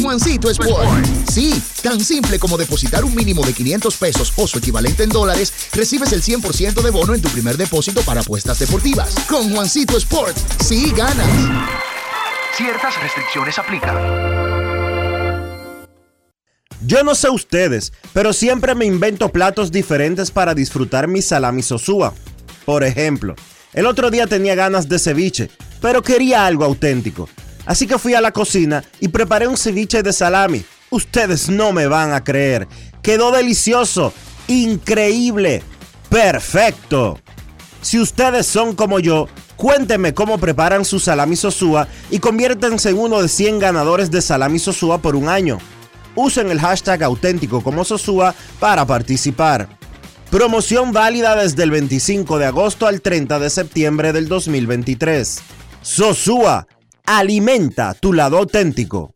Juancito Sport. Sí, tan simple como depositar un mínimo de 500 pesos o su equivalente en dólares, recibes el 100% de bono en tu primer depósito para apuestas deportivas. Con Juancito Sport, sí ganas. Ciertas restricciones aplican. Yo no sé ustedes, pero siempre me invento platos diferentes para disfrutar mi salami sosúa. Por ejemplo, el otro día tenía ganas de ceviche, pero quería algo auténtico. Así que fui a la cocina y preparé un ceviche de salami. Ustedes no me van a creer. Quedó delicioso, increíble, perfecto. Si ustedes son como yo, cuéntenme cómo preparan su salami sosúa y conviértanse en uno de 100 ganadores de salami sosúa por un año. Usen el hashtag auténtico como Sosúa para participar. Promoción válida desde el 25 de agosto al 30 de septiembre del 2023. Sosúa Alimenta tu lado auténtico.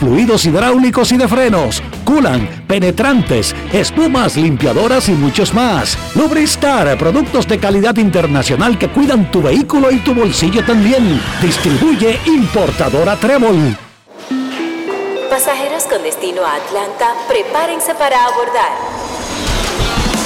fluidos hidráulicos y de frenos, culan, penetrantes, espumas, limpiadoras y muchos más. Lubristar, productos de calidad internacional que cuidan tu vehículo y tu bolsillo también. Distribuye importadora Trébol. Pasajeros con destino a Atlanta, prepárense para abordar.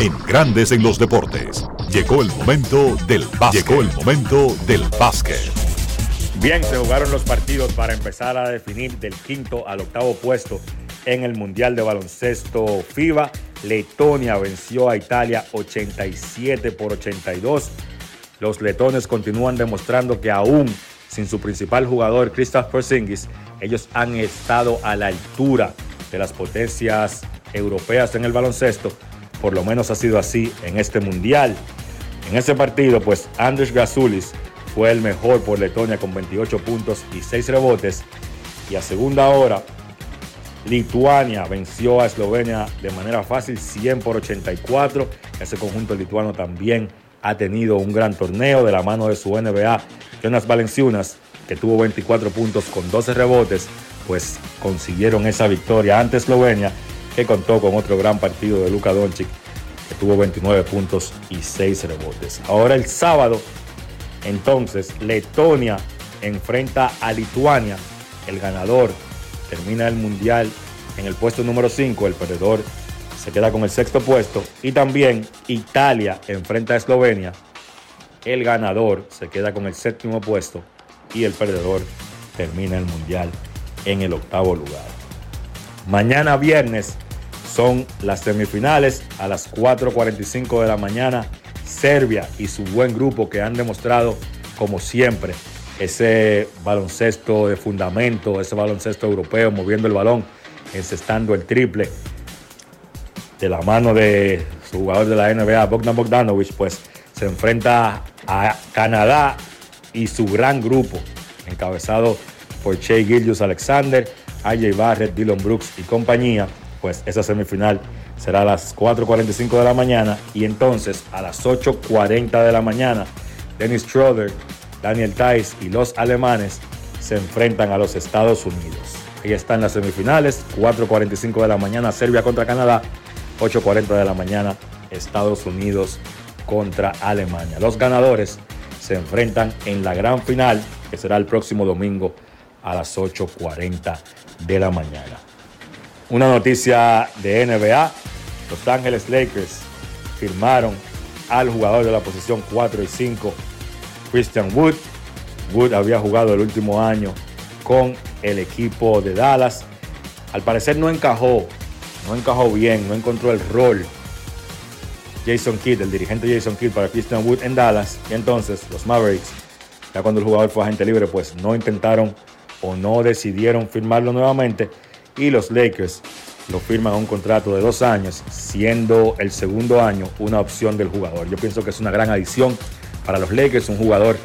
En Grandes en los Deportes. Llegó el momento del básquet. Llegó el momento del básquet. Bien, se jugaron los partidos para empezar a definir del quinto al octavo puesto en el Mundial de Baloncesto FIBA. Letonia venció a Italia 87 por 82. Los letones continúan demostrando que aún sin su principal jugador, Christoph Porzingis, ellos han estado a la altura de las potencias europeas en el baloncesto por lo menos ha sido así en este mundial. En ese partido, pues Andrés Gasulis fue el mejor por Letonia con 28 puntos y 6 rebotes. Y a segunda hora, Lituania venció a Eslovenia de manera fácil, 100 por 84. Ese conjunto lituano también ha tenido un gran torneo de la mano de su NBA, Jonas Valenciunas, que tuvo 24 puntos con 12 rebotes, pues consiguieron esa victoria ante Eslovenia contó con otro gran partido de Luka Doncic, que tuvo 29 puntos y 6 rebotes. Ahora el sábado, entonces, Letonia enfrenta a Lituania. El ganador termina el mundial en el puesto número 5, el perdedor se queda con el sexto puesto. Y también Italia enfrenta a Eslovenia. El ganador se queda con el séptimo puesto y el perdedor termina el mundial en el octavo lugar. Mañana viernes son las semifinales a las 4.45 de la mañana. Serbia y su buen grupo que han demostrado, como siempre, ese baloncesto de fundamento, ese baloncesto europeo, moviendo el balón, encestando el triple de la mano de su jugador de la NBA, Bogdan Bogdanovich, pues se enfrenta a Canadá y su gran grupo, encabezado por Shea Gillius Alexander, AJ Barrett, Dylan Brooks y compañía, pues esa semifinal será a las 4.45 de la mañana y entonces a las 8.40 de la mañana Dennis Schroeder, Daniel Tice y los alemanes se enfrentan a los Estados Unidos. Ahí están las semifinales, 4.45 de la mañana Serbia contra Canadá, 8.40 de la mañana Estados Unidos contra Alemania. Los ganadores se enfrentan en la gran final que será el próximo domingo a las 8.40 de la mañana. Una noticia de NBA, Los Ángeles Lakers firmaron al jugador de la posición 4 y 5, Christian Wood. Wood había jugado el último año con el equipo de Dallas. Al parecer no encajó, no encajó bien, no encontró el rol Jason Kidd, el dirigente Jason Kidd para Christian Wood en Dallas. Y entonces los Mavericks, ya cuando el jugador fue agente libre, pues no intentaron o no decidieron firmarlo nuevamente y los Lakers lo firman a un contrato de dos años, siendo el segundo año una opción del jugador. Yo pienso que es una gran adición para los Lakers, un jugador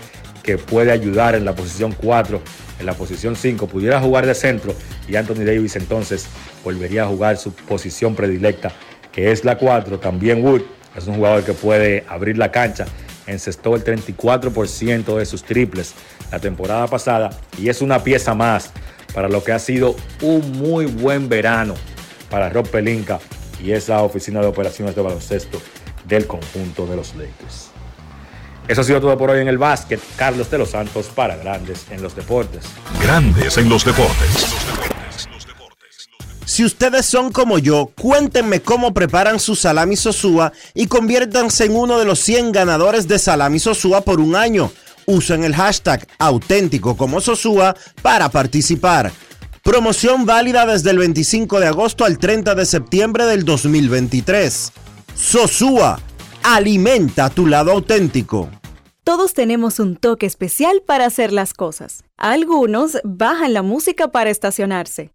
que puede ayudar en la posición 4, en la posición 5, pudiera jugar de centro y Anthony Davis entonces volvería a jugar su posición predilecta, que es la 4. También Wood es un jugador que puede abrir la cancha, encestó el 34% de sus triples la temporada pasada y es una pieza más para lo que ha sido un muy buen verano para Rob Pelinka y esa oficina de operaciones de baloncesto del conjunto de los Lakers. Eso ha sido todo por hoy en el básquet. Carlos de los Santos para Grandes en los Deportes. Grandes en los Deportes. Si ustedes son como yo, cuéntenme cómo preparan su salami sosúa y conviértanse en uno de los 100 ganadores de salami sosúa por un año. Usen el hashtag auténtico como Sosúa para participar. Promoción válida desde el 25 de agosto al 30 de septiembre del 2023. Sosúa, alimenta tu lado auténtico. Todos tenemos un toque especial para hacer las cosas. Algunos bajan la música para estacionarse.